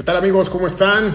¿Qué tal amigos? ¿Cómo están?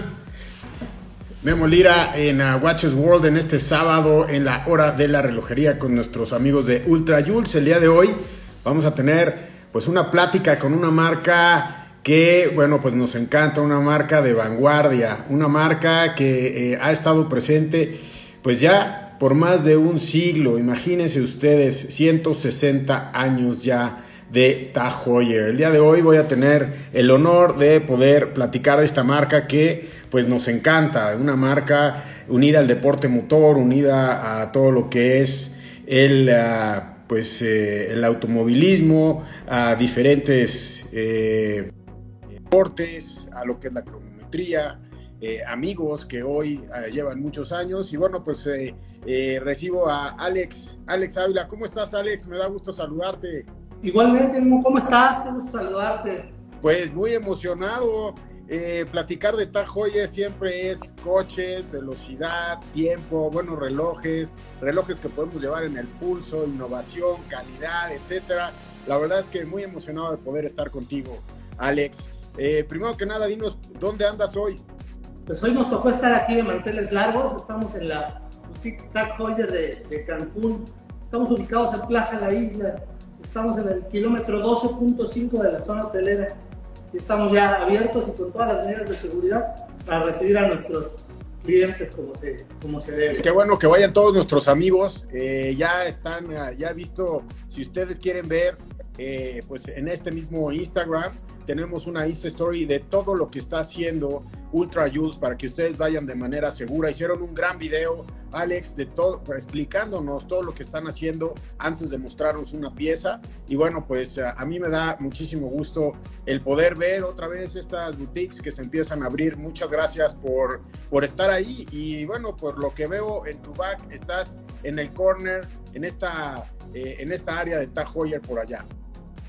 Memo Lira en uh, Watches World en este sábado en la hora de la relojería con nuestros amigos de Ultra Jules. El día de hoy vamos a tener pues una plática con una marca que bueno pues nos encanta, una marca de vanguardia, una marca que eh, ha estado presente pues ya por más de un siglo, imagínense ustedes, 160 años ya de Tag Heuer. El día de hoy voy a tener el honor de poder platicar de esta marca que pues nos encanta, una marca unida al deporte motor, unida a todo lo que es el uh, pues eh, el automovilismo, a diferentes eh, deportes, a lo que es la cronometría, eh, amigos que hoy eh, llevan muchos años. Y bueno, pues recibo a Alex, Alex Ávila. ¿Cómo estás, Alex? Me da gusto saludarte. Igualmente, ¿cómo estás? Qué gusto saludarte. Pues muy emocionado. platicar de Tag Heuer siempre es coches, velocidad, tiempo, buenos relojes, relojes que podemos llevar en el pulso, innovación, calidad, etcétera. La verdad es que muy emocionado de poder estar contigo, Alex. primero que nada, dinos dónde andas hoy. Pues hoy nos tocó estar aquí de manteles largos, estamos en la Tag Heuer de, de, Cancún, estamos ubicados en Plaza La Isla, estamos en el kilómetro 12.5 de la zona hotelera y estamos ya abiertos y con todas las medidas de seguridad para recibir a nuestros clientes como se, como se debe. Qué bueno que vayan todos nuestros amigos, eh, ya están, ya he visto, si ustedes quieren ver, eh, pues en este mismo Instagram, tenemos una Insta Story de todo lo que está haciendo Ultra Jules para que ustedes vayan de manera segura. Hicieron un gran video, Alex, de todo, explicándonos todo lo que están haciendo antes de mostrarnos una pieza. Y bueno, pues a mí me da muchísimo gusto el poder ver otra vez estas boutiques que se empiezan a abrir. Muchas gracias por, por estar ahí. Y bueno, por lo que veo en tu back, estás en el corner, en esta, eh, en esta área de Tag Heuer por allá.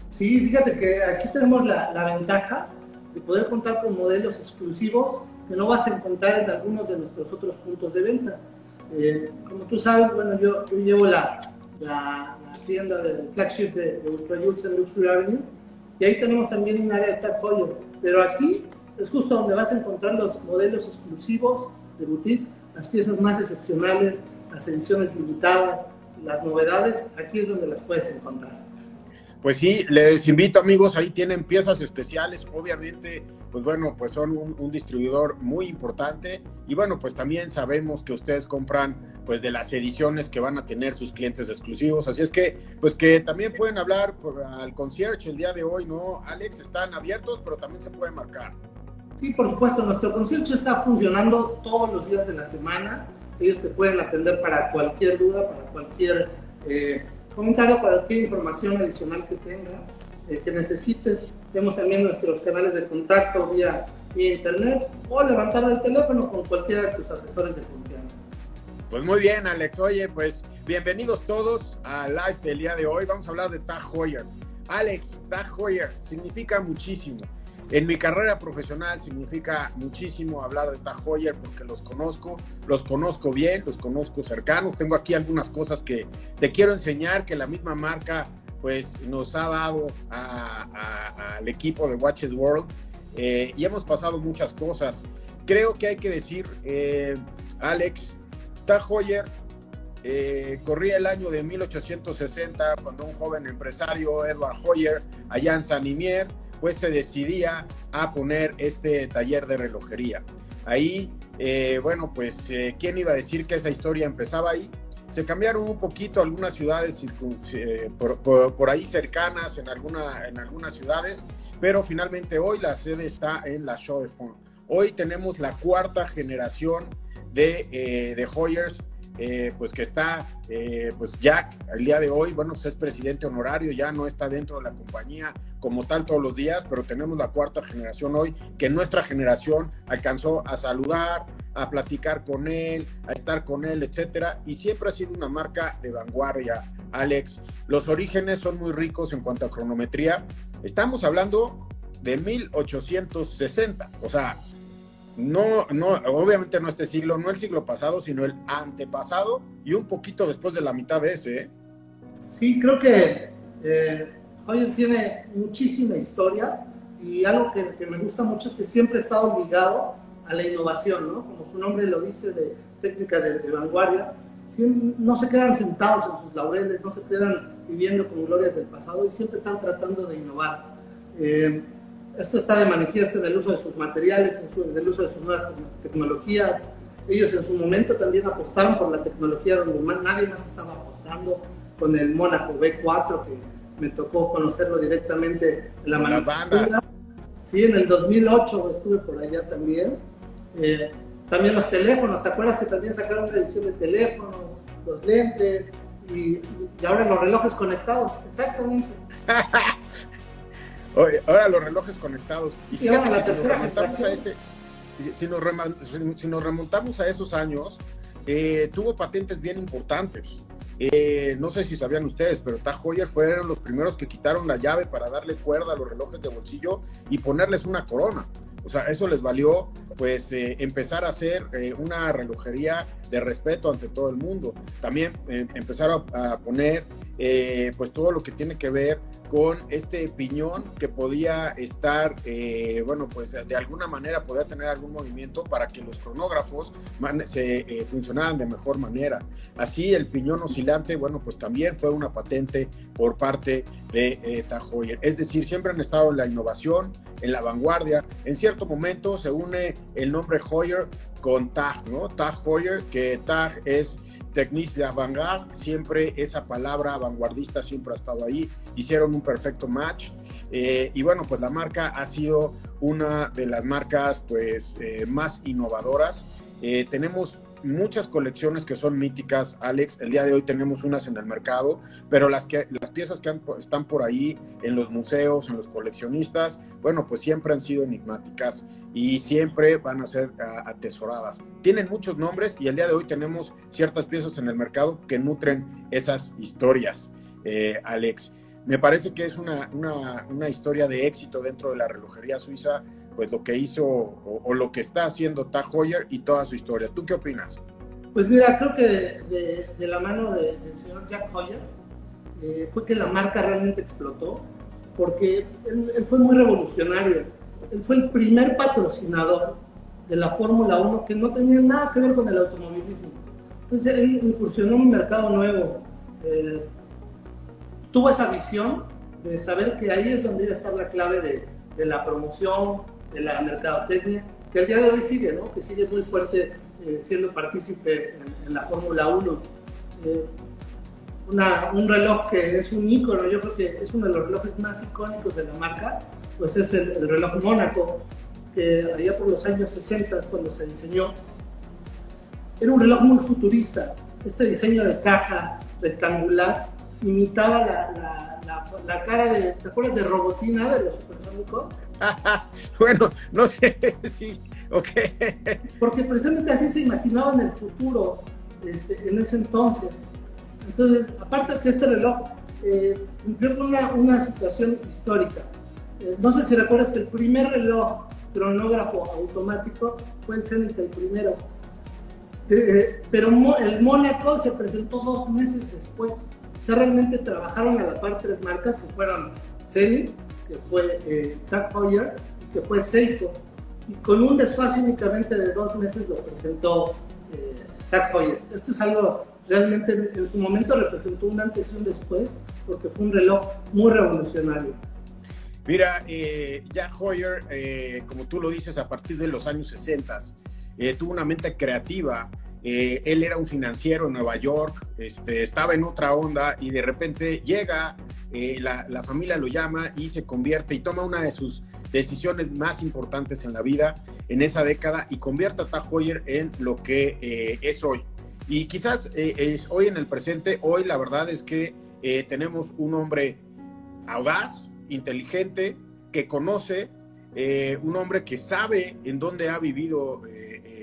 Sí, fíjate que aquí tenemos la, la, ventaja de poder contar con modelos exclusivos que no vas a encontrar en algunos de nuestros otros puntos de venta. Eh, como tú sabes, bueno, yo, yo llevo la, la, la, tienda del flagship de, de Ultra Jules en Luxury Avenue y ahí tenemos también un área de Tag Heuer. Pero aquí es justo donde vas a encontrar los modelos exclusivos de boutique, las piezas más excepcionales, las ediciones limitadas, las novedades, aquí es donde las puedes encontrar. Pues sí, les invito amigos, ahí tienen piezas especiales, obviamente, pues bueno, pues son un, distribuidor muy importante y bueno, pues también sabemos que ustedes compran pues de las ediciones que van a tener sus clientes exclusivos, así es que pues que también pueden hablar por, al concierge el día de hoy, ¿no? Alex, están abiertos, pero también se puede marcar. Sí, por supuesto, nuestro concierge está funcionando todos los días de la semana, ellos te pueden atender para cualquier duda, para cualquier... Eh, comentario, cualquier información adicional que tengas, eh, que necesites. Tenemos también nuestros canales de contacto vía, vía internet o levantar el teléfono con cualquiera de tus asesores de confianza. Pues muy bien, Alex. Oye, pues bienvenidos todos a live del día de hoy. Vamos a hablar de Tag Heuer. Alex, Tag Heuer significa muchísimo. En mi carrera profesional significa muchísimo hablar de Tag Heuer porque los conozco, los conozco bien, los conozco cercanos. Tengo aquí algunas cosas que te quiero enseñar que la misma marca pues nos ha dado al equipo de Watches World eh, y hemos pasado muchas cosas. Creo que hay que decir, eh, Alex, Tag Heuer eh, corría el año de 1860 cuando un joven empresario, Edward Hoyer, allá en San Imier, pues se decidía a poner este taller de relojería. Ahí, eh, bueno, pues, eh, ¿quién iba a decir que esa historia empezaba ahí? Se cambiaron un poquito algunas ciudades eh, por, ahí cercanas, en, alguna, en algunas ciudades, pero finalmente hoy la sede está en la Show de. Hoy tenemos la cuarta generación de, de Hoyers eh, pues que está, eh, pues Jack, el día de hoy, bueno, pues es presidente honorario, ya no está dentro de la compañía como tal todos los días, pero tenemos la cuarta generación hoy, que nuestra generación alcanzó a saludar, a platicar con él, a estar con él, etcétera, y siempre ha sido una marca de vanguardia, Alex. Los orígenes son muy ricos en cuanto a cronometría. Estamos hablando de 1860, o sea, no, no, obviamente no este siglo, no el siglo pasado, sino el antepasado y un poquito después de la mitad de ese. ¿eh? Sí, creo que eh, Hoyer tiene muchísima historia. y algo que, me gusta mucho es que siempre ha estado ligado a la innovación, ¿no? Como su nombre lo dice, de técnicas de, de vanguardia. no se quedan sentados en sus laureles, no se quedan viviendo con glorias del pasado y siempre están tratando de innovar. Eh, esto está de manifiesto en el uso de sus materiales, en, el uso de sus nuevas tecnologías. Ellos en su momento también apostaron por la tecnología donde nadie más estaba apostando, con el Mónaco B4, que me tocó conocerlo directamente en la manufactura. Sí, en el 2008 estuve por allá también. Eh, también los teléfonos, ¿te acuerdas que también sacaron una edición de teléfonos, los lentes y, y ahora los relojes conectados? Exactamente. ahora los relojes conectados. Y fíjate, la si, nos remontamos a esos años, eh, tuvo patentes bien importantes. Eh, no sé si sabían ustedes, pero Tag Heuer fueron los primeros que quitaron la llave para darle cuerda a los relojes de bolsillo y ponerles una corona. O sea, eso les valió pues eh, empezar a hacer eh, una relojería de respeto ante todo el mundo. También eh, empezaron a, poner pues todo lo que tiene que ver con este piñón que podía estar, bueno, pues de alguna manera podía tener algún movimiento para que los cronógrafos se funcionaran de mejor manera. Así el piñón oscilante, bueno, pues también fue una patente por parte de Tag Heuer. Es decir, siempre han estado en la innovación, en la vanguardia. En cierto momento se une el nombre Hoyer con Tag, ¿no? Tag Hoyer, que Tag es Technique de avant siempre esa palabra vanguardista siempre ha estado ahí, hicieron un perfecto match eh, y bueno, pues la marca ha sido una de las marcas pues eh, más innovadoras. Eh, tenemos muchas colecciones que son míticas, Alex. El día de hoy tenemos unas en el mercado, pero las, que, las piezas que están por ahí en los museos, en los coleccionistas, bueno, pues siempre han sido enigmáticas y siempre van a ser atesoradas. Tienen muchos nombres y el día de hoy tenemos ciertas piezas en el mercado que nutren esas historias, eh, Alex. Me parece que es una, una, una historia de éxito dentro de la relojería suiza pues lo que hizo o, lo que está haciendo Tag Heuer y toda su historia. ¿Tú qué opinas? Pues mira, creo que de, la mano del señor Jack Heuer eh, fue que la marca realmente explotó, porque él, fue muy revolucionario. Él fue el primer patrocinador de la Fórmula 1 que no tenía nada que ver con el automovilismo. Entonces él incursionó en un mercado nuevo. Eh, tuvo esa visión de saber que ahí es donde iba a estar la clave de, de la promoción, de la mercadotecnia, que al día de hoy sigue, ¿no? que sigue muy fuerte eh, siendo partícipe en, la Fórmula 1. Eh, un reloj que es un ícono, yo creo que es uno de los relojes más icónicos de la marca, pues es el, reloj Mónaco, que allá por los años 60 cuando se diseñó, era un reloj muy futurista. Este diseño de caja rectangular imitaba la la cara de, ¿te acuerdas de Robotina de los supersónicos? bueno, no sé, sí, ok. Porque precisamente así se imaginaban el futuro este, en ese entonces. Entonces, aparte de que este reloj eh, cumplió una, una situación histórica. Eh, no sé si recuerdas que el primer reloj cronógrafo automático fue el Zenith, el primero. Eh, eh, pero el Mónaco se presentó dos meses después. O sea, realmente trabajaron a la par tres marcas que fueron Zenith, que fue eh, Tag Heuer que fue Seiko. Y con un desfase únicamente de dos meses lo presentó eh, Tag Heuer. Esto es algo realmente en su momento representó un antes y un después porque fue un reloj muy revolucionario. Mira, eh, Jack Heuer, eh, como tú lo dices, a partir de los años 60, eh, tuvo una mente creativa eh, él era un financiero en Nueva York, este, estaba en otra onda y de repente llega, eh, la, familia lo llama y se convierte y toma una de sus decisiones más importantes en la vida en esa década y convierte a Tag Heuer en lo que eh, es hoy. Y quizás es hoy en el presente, hoy la verdad es que tenemos un hombre audaz, inteligente, que conoce, un hombre que sabe en dónde ha vivido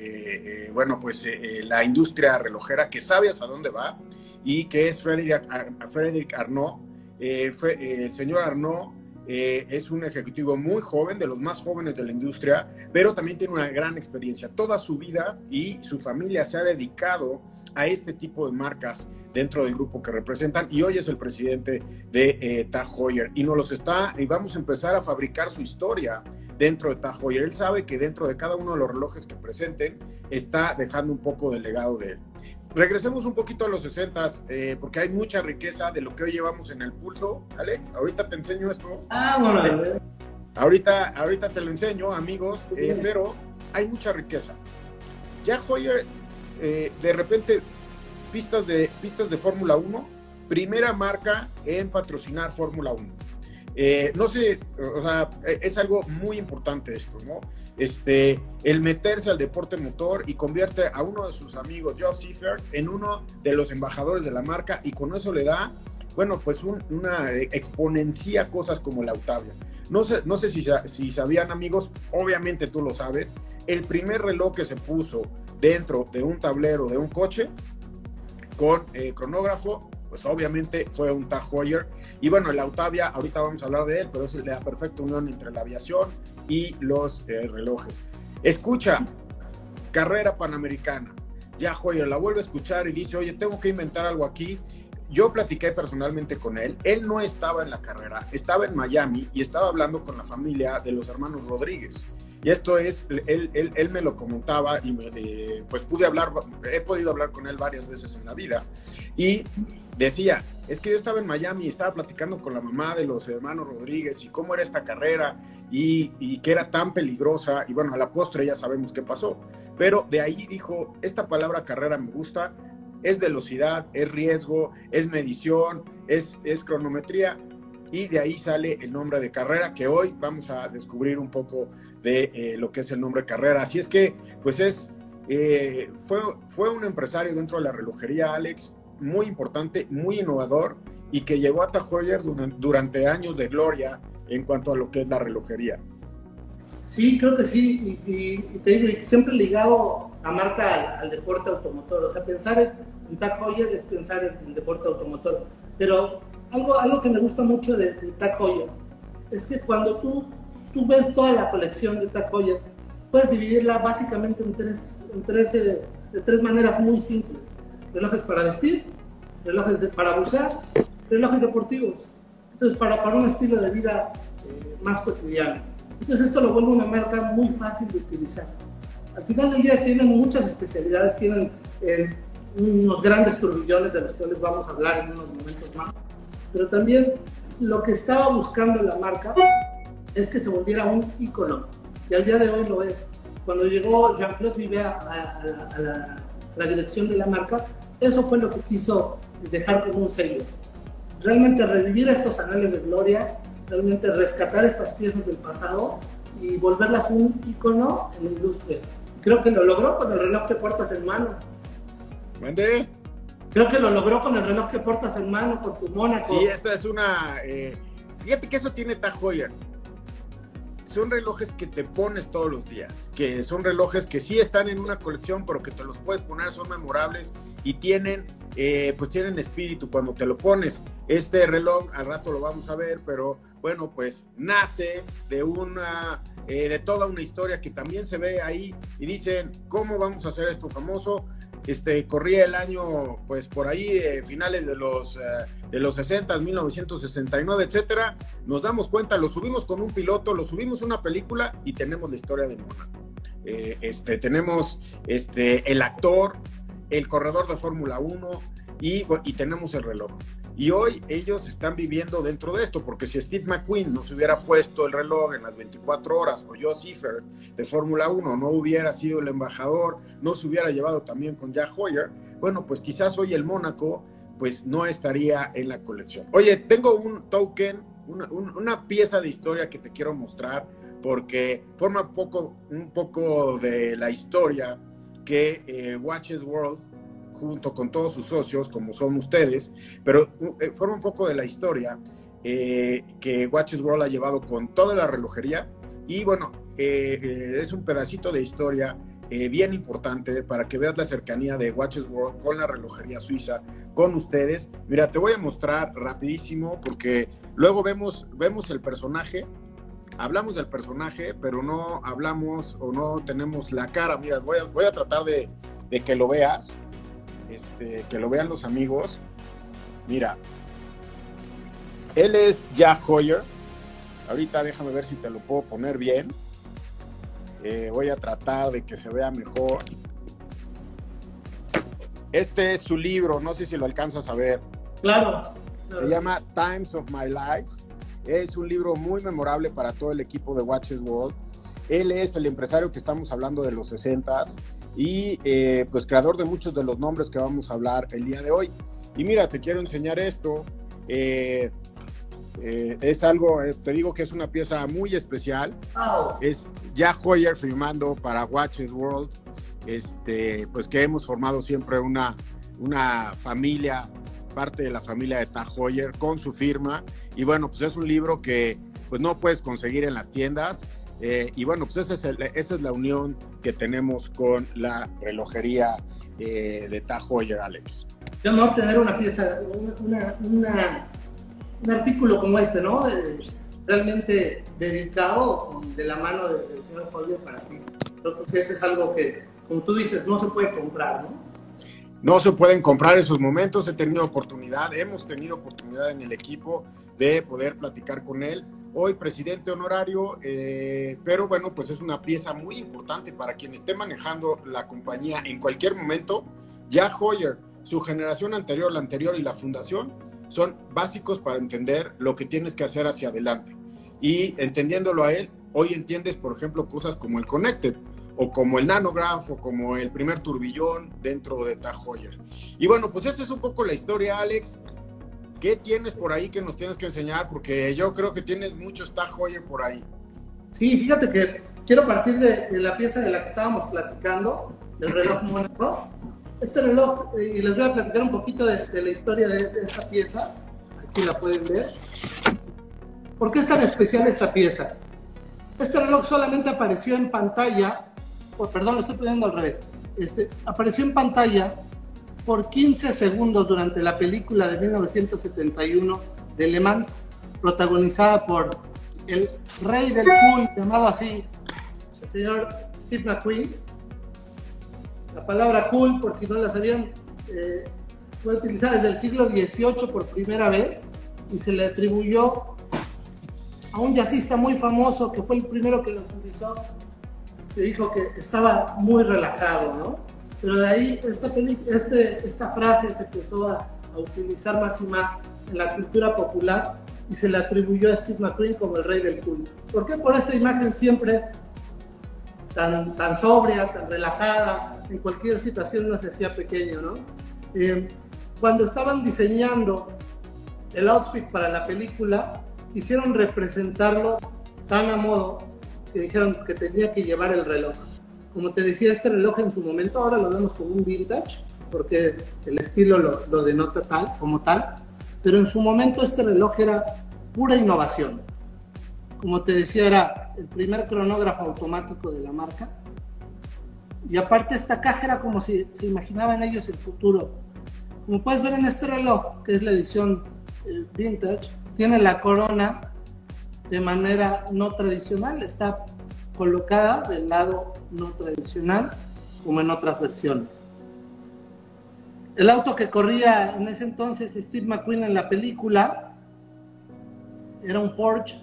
eh, bueno, pues eh, eh, la industria relojera que sabe hasta dónde va y que es Frédéric, Frédéric Arnaud. el señor Arnaud eh, es un ejecutivo muy joven, de los más jóvenes de la industria, pero también tiene una gran experiencia. Toda su vida y su familia se ha dedicado a este tipo de marcas dentro del grupo que representan y hoy es el presidente de eh, Tag Heuer y nos los está y vamos a empezar a fabricar su historia dentro de Tag Heuer. Él sabe que dentro de cada uno de los relojes que presenten está dejando un poco del legado de él. Regresemos un poquito a los 60 eh, porque hay mucha riqueza de lo que hoy llevamos en el pulso. Alex, ahorita te enseño esto. Ah, bueno. Ahorita, ahorita te lo enseño, amigos, eh, pero hay mucha riqueza. Ya Hoyer, eh, de repente, pistas de, pistas de Fórmula 1, primera marca en patrocinar Fórmula 1. Eh, no sé, o sea, es algo muy importante esto, ¿no? Este, el meterse al deporte motor y convierte a uno de sus amigos, Joe Seifert, en uno de los embajadores de la marca y con eso le da, bueno, pues una exponencia cosas como la Octavia. No sé, no sé si, si sabían amigos, obviamente tú lo sabes, el primer reloj que se puso dentro de un tablero de un coche con eh, cronógrafo pues obviamente fue un Tag Heuer. Y bueno, el Autavia, ahorita vamos a hablar de él, pero es la perfecta unión entre la aviación y los eh, relojes. Escucha, carrera panamericana. Ya Heuer la vuelve a escuchar y dice, oye, tengo que inventar algo aquí. Yo platiqué personalmente con él. Él no estaba en la carrera, estaba en Miami y estaba hablando con la familia de los hermanos Rodríguez. Y esto es, él, él, él me lo comentaba y pues pude hablar, he podido hablar con él varias veces en la vida. Y decía, es que yo estaba en Miami y estaba platicando con la mamá de los hermanos Rodríguez y cómo era esta carrera y, y que era tan peligrosa. Y bueno, a la postre ya sabemos qué pasó. Pero de ahí dijo, esta palabra carrera me gusta, es velocidad, es riesgo, es medición, es, es cronometría y de ahí sale el nombre de carrera, que hoy vamos a descubrir un poco de eh, lo que es el nombre carrera. Así es que, pues es, eh, fue, fue un empresario dentro de la relojería, Alex, muy importante, muy innovador y que llevó a Tag durante, años de gloria en cuanto a lo que es la relojería. Sí, creo que sí, y, te digo, siempre ligado a marca al, deporte automotor, o sea, pensar en, en Tag Heuer es pensar en el deporte automotor, pero algo, algo que me gusta mucho de, de es que cuando tú, tú ves toda la colección de Tag Heuer, puedes dividirla básicamente en tres, en tres, eh, de tres maneras muy simples. Relojes para vestir, relojes de, para bucear, relojes deportivos. Entonces, para, para un estilo de vida eh, más cotidiano. Entonces, esto lo vuelve una marca muy fácil de utilizar. Al final del día tienen muchas especialidades, tienen eh, unos grandes turbillones de los cuales vamos a hablar en unos momentos más pero también lo que estaba buscando la marca es que se volviera un icono, y al día de hoy lo es. Cuando llegó Jean-Claude Vivet a, la, dirección de la marca, eso fue lo que quiso dejar como un sello. Realmente revivir estos anales de gloria, realmente rescatar estas piezas del pasado y volverlas un icono en la industria. Creo que lo logró con el reloj de puertas en mano. ¿Vende? Creo que lo logró con el reloj que portas en mano, con tu Mónaco. Sí, esta es una. Eh, fíjate que eso tiene Tag Heuer. Son relojes que te pones todos los días, que son relojes que sí están en una colección, pero que te los puedes poner, son memorables y tienen, eh, pues tienen espíritu cuando te lo pones. Este reloj, al rato lo vamos a ver, pero bueno, pues nace de una, eh, de toda una historia que también se ve ahí y dicen, ¿cómo vamos a hacer esto famoso? Este, corría el año, pues por ahí, eh, finales de los, eh, de los 60, 1969, etcétera. Nos damos cuenta, lo subimos con un piloto, lo subimos una película y tenemos la historia de Mónaco. Eh, este, tenemos este, el actor, el corredor de Fórmula 1 y, y tenemos el reloj. Y hoy ellos están viviendo dentro de esto, porque si Steve McQueen no se hubiera puesto el reloj en las 24 horas, o Joe Cipher de Fórmula 1 no hubiera sido el embajador, no se hubiera llevado también con Jack Hoyer, bueno, pues quizás hoy el Mónaco pues no estaría en la colección. Oye, tengo un token, una, pieza de historia que te quiero mostrar, porque forma poco, un poco de la historia que eh, Watches World junto con todos sus socios, como son ustedes, pero eh, forma un poco de la historia eh, que Watches World ha llevado con toda la relojería. Y bueno, eh, es un pedacito de historia bien importante para que veas la cercanía de Watches World con la relojería suiza, con ustedes. Mira, te voy a mostrar rapidísimo porque Luego vemos, vemos el personaje, hablamos del personaje, pero no hablamos o no tenemos la cara. Mira, voy a, voy a tratar de, de que lo veas, este, que lo vean los amigos. Mira, él es Jack Hoyer. Ahorita déjame ver si te lo puedo poner bien. Eh, voy a tratar de que se vea mejor. Este es su libro, no sé si lo alcanzas a ver. Claro. Se llama Times of My Life. Es un libro muy memorable para todo el equipo de Watches World. Él es el empresario que estamos hablando de los 60 y eh, pues creador de muchos de los nombres que vamos a hablar el día de hoy. Y mira, te quiero enseñar esto. Eh, eh, es algo, te digo que es una pieza muy especial. Es Jack Hoyer firmando para Watches World. Este, pues que hemos formado siempre una, una familia parte de la familia de Tag Heuer con su firma. Y bueno, pues es un libro que pues no puedes conseguir en las tiendas. Eh, y bueno, pues esa es, la unión que tenemos con la relojería eh, de Tag Heuer, Alex. Qué honor tener una pieza, una, un artículo como este, ¿no? realmente dedicado de la mano del, señor Heuer para ti. Creo que ese es algo que, como tú dices, no se puede comprar, ¿no? No se pueden comprar esos momentos, he tenido oportunidad, hemos tenido oportunidad en el equipo de poder platicar con él. Hoy presidente honorario, eh, pero bueno, pues es una pieza muy importante para quien esté manejando la compañía en cualquier momento. Ya Hoyer, su generación anterior, la anterior y la fundación son básicos para entender lo que tienes que hacer hacia adelante. Y entendiéndolo a él, hoy entiendes, por ejemplo, cosas como el Connected o como el nanograph o como el primer turbillón dentro de Tag Heuer. Y bueno, pues esa es un poco la historia, Alex. ¿Qué tienes por ahí que nos tienes que enseñar? Porque yo creo que tienes muchos Tag Heuer por ahí. Sí, fíjate que quiero partir de, la pieza de la que estábamos platicando, del reloj Mónaco. Este reloj, eh, y les voy a platicar un poquito de, la historia de, de esta pieza. Aquí la pueden ver. ¿Por qué es tan especial esta pieza? Este reloj solamente apareció en pantalla perdón, lo estoy poniendo al revés, este, apareció en pantalla por 15 segundos durante la película de 1971 de Le Mans, protagonizada por el rey del pool, llamado así, el señor Steve McQueen. La palabra cool, por si no la sabían, eh, fue utilizada desde el siglo XVIII por primera vez y se le atribuyó a un jazzista muy famoso que fue el primero que lo utilizó que dijo que estaba muy relajado, ¿no? Pero de ahí esta, este, esta frase se empezó a, utilizar más y más en la cultura popular y se le atribuyó a Steve McQueen como el rey del cool. ¿Por qué? Por esta imagen siempre tan, tan sobria, tan relajada, en cualquier situación no se hacía pequeño, ¿no? Eh, cuando estaban diseñando el outfit para la película, quisieron representarlo tan a modo que dijeron que tenía que llevar el reloj. Como te decía, este reloj en su momento ahora lo vemos como un vintage, porque el estilo lo, lo denota tal, como tal, pero en su momento este reloj era pura innovación. Como te decía, era el primer cronógrafo automático de la marca. Y aparte esta caja era como si se imaginaban ellos el futuro. Como puedes ver en este reloj, que es la edición eh, vintage, tiene la corona de manera no tradicional, está colocada del lado no tradicional como en otras versiones. El auto que corría en ese entonces Steve McQueen en la película era un Porsche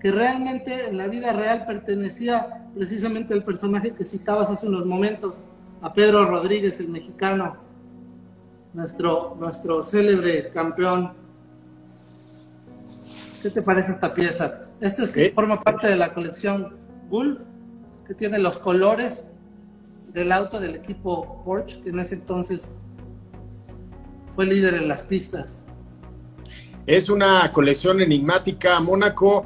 que realmente en la vida real pertenecía precisamente al personaje que citabas hace unos momentos, a Pedro Rodríguez, el mexicano, nuestro, nuestro célebre campeón ¿Qué te parece esta pieza? Esta forma parte de la colección Que tiene los colores del auto del equipo Porsche, que en ese entonces fue líder en las pistas. Es una colección enigmática. Mónaco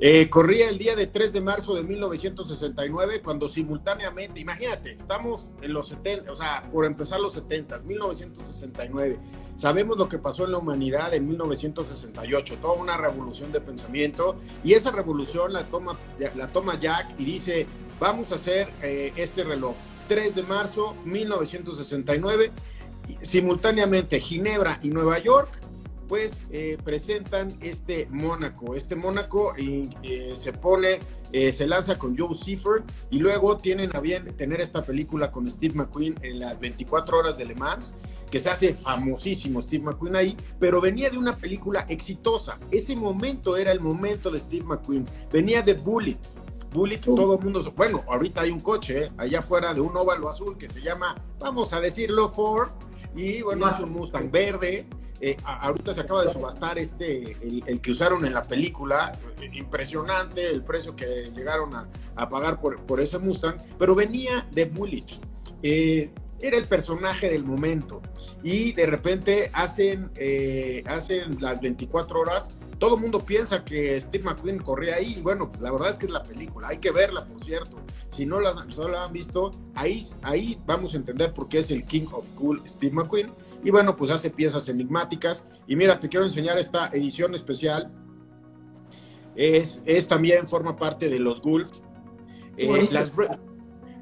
eh, corría el día de 3 de marzo de 1969, cuando simultáneamente, imagínate, estamos en los 70, o sea, por empezar los 70, 1969. Sabemos lo que pasó en la humanidad en 1968, toda una revolución de pensamiento, y esa revolución la toma, la toma Jack y dice, vamos a hacer eh, este reloj. 3 de marzo 1969, simultáneamente Ginebra y Nueva York pues eh, presentan este Mónaco. Este Mónaco eh, se pone, eh, se lanza con Joe Seifert y luego tienen a bien tener esta película con Steve McQueen en las 24 horas de Le Mans, que se hace famosísimo Steve McQueen ahí, pero venía de una película exitosa. Ese momento era el momento de Steve McQueen. Venía de Bullet. Bullet, todo el mundo, bueno, ahorita hay un coche allá afuera de un óvalo azul que se llama, vamos a decirlo, Ford, y bueno, es un Mustang verde, eh, ahorita se acaba de subastar este, el, que usaron en la película, impresionante el precio que llegaron a, pagar por, por, ese Mustang, pero venía de Bullitt. Eh, era el personaje del momento y de repente hacen, eh, hacen las 24 horas todo el mundo piensa que Steve McQueen corría ahí. Y bueno, pues la verdad es que es la película. Hay que verla, por cierto. Si no la, la han visto, ahí, ahí vamos a entender por qué es el King of Cool Steve McQueen. Y bueno, pues hace piezas enigmáticas. Y mira, te quiero enseñar esta edición especial. Es, es también forma parte de los Gulf. Eh, las,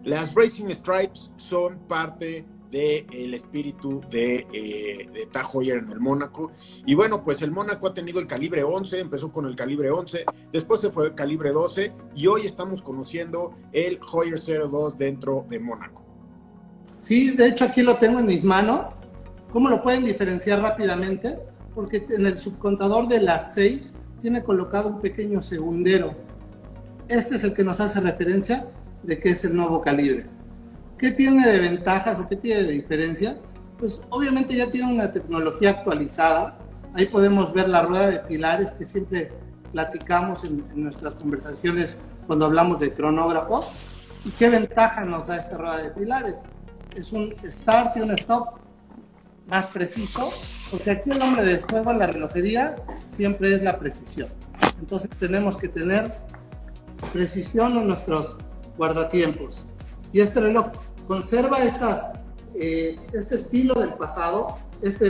las Racing Stripes son parte del espíritu de, eh, de Hoyer en el Mónaco. Y bueno, pues el Mónaco ha tenido el calibre 11, empezó con el calibre 11, después se fue el calibre 12 y hoy estamos conociendo el Hoyer 02 dentro de Mónaco. Sí, de hecho aquí lo tengo en mis manos. ¿Cómo lo pueden diferenciar rápidamente? Porque en el subcontador de las 6 tiene colocado un pequeño segundero. Este es el que nos hace referencia de que es el nuevo calibre. ¿Qué tiene de ventajas o qué tiene de diferencia? Pues obviamente ya tiene una tecnología actualizada. Ahí podemos ver la rueda de pilares que siempre platicamos en, nuestras conversaciones cuando hablamos de cronógrafos. ¿Y qué ventaja nos da esta rueda de pilares? Es un start y un stop más preciso, porque aquí el nombre del juego en la relojería siempre es la precisión. Entonces tenemos que tener precisión en nuestros guardatiempos. Y este reloj conserva estas, eh, este estilo del pasado, esta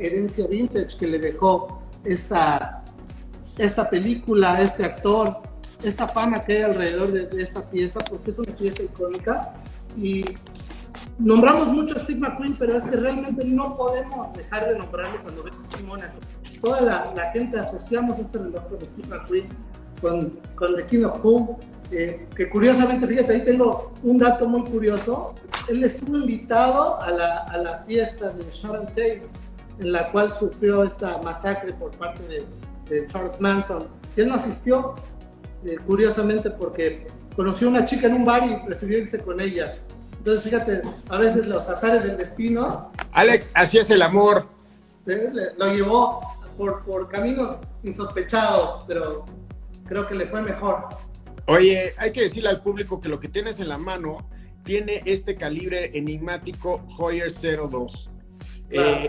herencia, vintage que le dejó esta, esta película, este actor, esta fama que hay alrededor de, esta pieza, porque es una pieza icónica. Y nombramos mucho a Steve McQueen, pero es que realmente no podemos dejar de nombrarlo cuando vemos Mónaco. Toda la, la, gente asociamos este reloj con Steve McQueen, con, con The King of Who, que curiosamente, fíjate, ahí tengo un dato muy curioso. Él estuvo invitado a la, a la fiesta de Sharon Tate, en la cual sufrió esta masacre por parte de, Charles Manson. Y él no asistió, eh, curiosamente, porque conoció a una chica en un bar y prefirió irse con ella. Entonces, fíjate, a veces los azares del destino. Alex, así es el amor. Eh, lo llevó por, por caminos insospechados, pero creo que le fue mejor. Oye, hay que decirle al público que lo que tienes en la mano tiene este calibre enigmático Hoyer 02.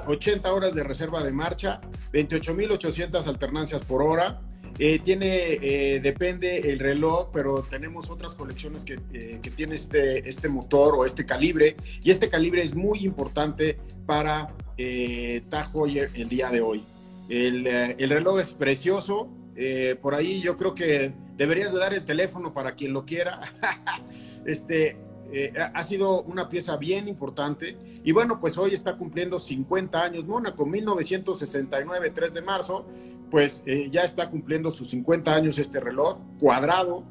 80 eh, horas de reserva de marcha, 28.800 alternancias por hora. Eh, tiene, eh, depende el reloj, pero tenemos otras colecciones que, que, tiene este, este motor o este calibre. Y este calibre es muy importante para Tag Heuer el día de hoy. El, el reloj es precioso. por ahí yo creo que deberías de dar el teléfono para quien lo quiera. este, eh, ha sido una pieza bien importante. Y bueno, pues hoy está cumpliendo 50 años Mónaco, 1969, 3 de marzo, pues eh, ya está cumpliendo sus 50 años este reloj cuadrado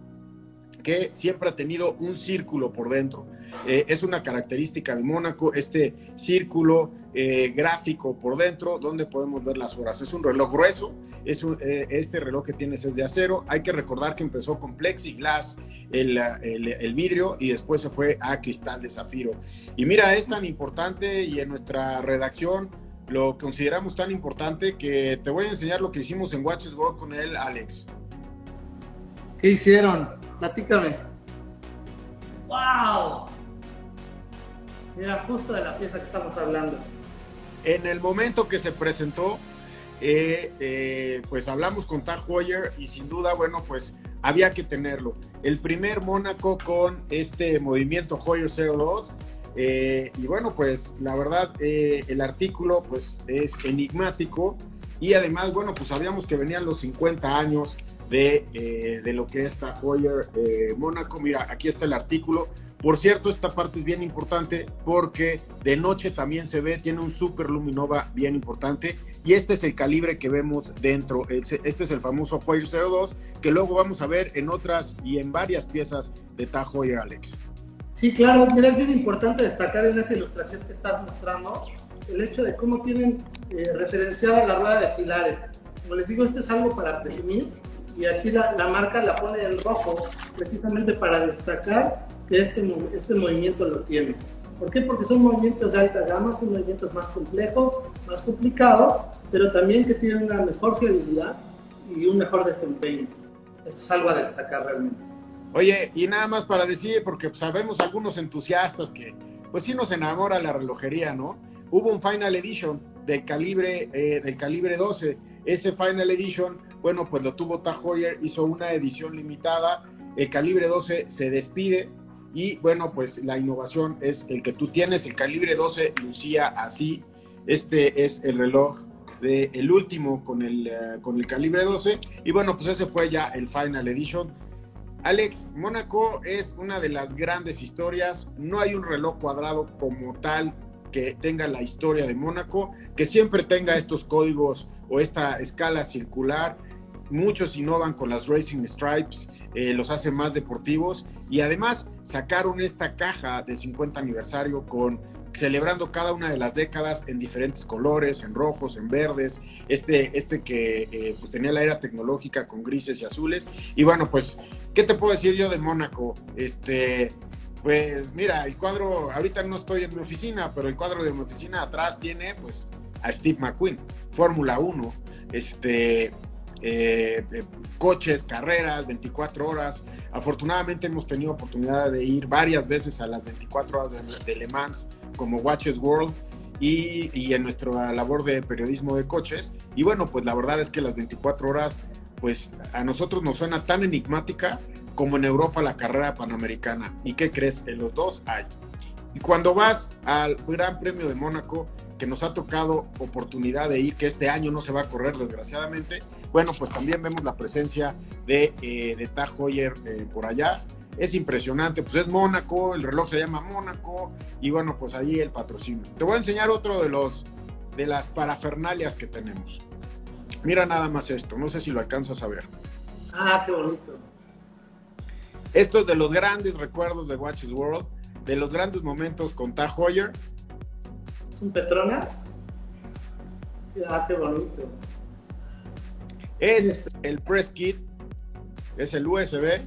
que siempre ha tenido un círculo por dentro. Eh, es una característica de Mónaco, este círculo gráfico por dentro donde podemos ver las horas. Es un reloj grueso, es eh, este reloj que tienes es de acero. Hay que recordar que empezó con plexiglass el, el, vidrio y después se fue a cristal de zafiro. Y mira, es tan importante y en nuestra redacción lo consideramos tan importante que te voy a enseñar lo que hicimos en Watches World con él, Alex. ¿Qué hicieron? Platícame. ¡Wow! Mira, justo de la pieza que estamos hablando. En el momento que se presentó, eh, eh, pues hablamos con Tag Heuer y sin duda, bueno, pues había que tenerlo. El primer Mónaco con este movimiento Heuer 02. Eh, y bueno, pues la verdad, el artículo pues es enigmático y además, bueno, pues sabíamos que venían los 50 años de, de lo que es Tag Heuer Mónaco. Mira, aquí está el artículo. Por cierto, esta parte es bien importante porque de noche también se ve, tiene un super luminova bien importante y este es el calibre que vemos dentro. Este es el famoso Hoyer 02 que luego vamos a ver en otras y en varias piezas de Tag Heuer, Alex. Sí, claro, mira, es bien importante destacar en esa ilustración que estás mostrando el hecho de cómo tienen eh, referenciada la rueda de pilares. Como les digo, esto es algo para presumir y aquí la, la marca la pone en rojo precisamente para destacar que este, este movimiento lo tiene. ¿Por qué? Porque son movimientos de alta gama, son movimientos más complejos, más complicados, pero también que tienen una mejor fiabilidad y un mejor desempeño. Esto es algo a destacar realmente. Oye, y nada más para decir, porque sabemos algunos entusiastas que, pues sí nos enamora la relojería, ¿no? Hubo un Final Edition del calibre, eh, del calibre 12. Ese Final Edition, bueno, pues lo tuvo Tag Heuer, hizo una edición limitada. El calibre 12 se despide, y bueno, pues la innovación es el que tú tienes, el calibre 12 lucía así. Este es el reloj de el último con el, eh, con el calibre 12. Y bueno, pues ese fue ya el Final Edition. Alex, Mónaco es una de las grandes historias. No hay un reloj cuadrado como tal que tenga la historia de Mónaco, que siempre tenga estos códigos o esta escala circular. Muchos innovan con las Racing Stripes, eh, los hace más deportivos y además sacaron esta caja de 50 aniversario con celebrando cada una de las décadas en diferentes colores, en rojos, en verdes, este, este que eh, pues tenía la era tecnológica con grises y azules. Y bueno, pues, ¿qué te puedo decir yo de Mónaco? Este, pues mira, el cuadro, ahorita no estoy en mi oficina, pero el cuadro de mi oficina atrás tiene pues a Steve McQueen, Fórmula 1, este, eh, coches, carreras, 24 horas. Afortunadamente hemos tenido oportunidad de ir varias veces a las 24 horas de, Le Mans como Watches World y, y, en nuestra labor de periodismo de coches. Y bueno, pues la verdad es que las 24 horas, pues a nosotros nos suena tan enigmática como en Europa la carrera panamericana. ¿Y qué crees? En los dos hay. Y cuando vas al Gran Premio de Mónaco, que nos ha tocado oportunidad de ir, que este año no se va a correr desgraciadamente, bueno, pues también vemos la presencia de, eh, de Tag Heuer eh, por allá. Es impresionante, pues es Mónaco, el reloj se llama Mónaco y bueno, pues ahí el patrocinio. Te voy a enseñar otro de los de las parafernalias que tenemos. Mira nada más esto, no sé si lo alcanzas a ver. Ah, qué bonito. Esto es de los grandes recuerdos de Watches World, de los grandes momentos con Tag Heuer. ¿Son Petronas? Ah, qué bonito. Es el press kit, es el USB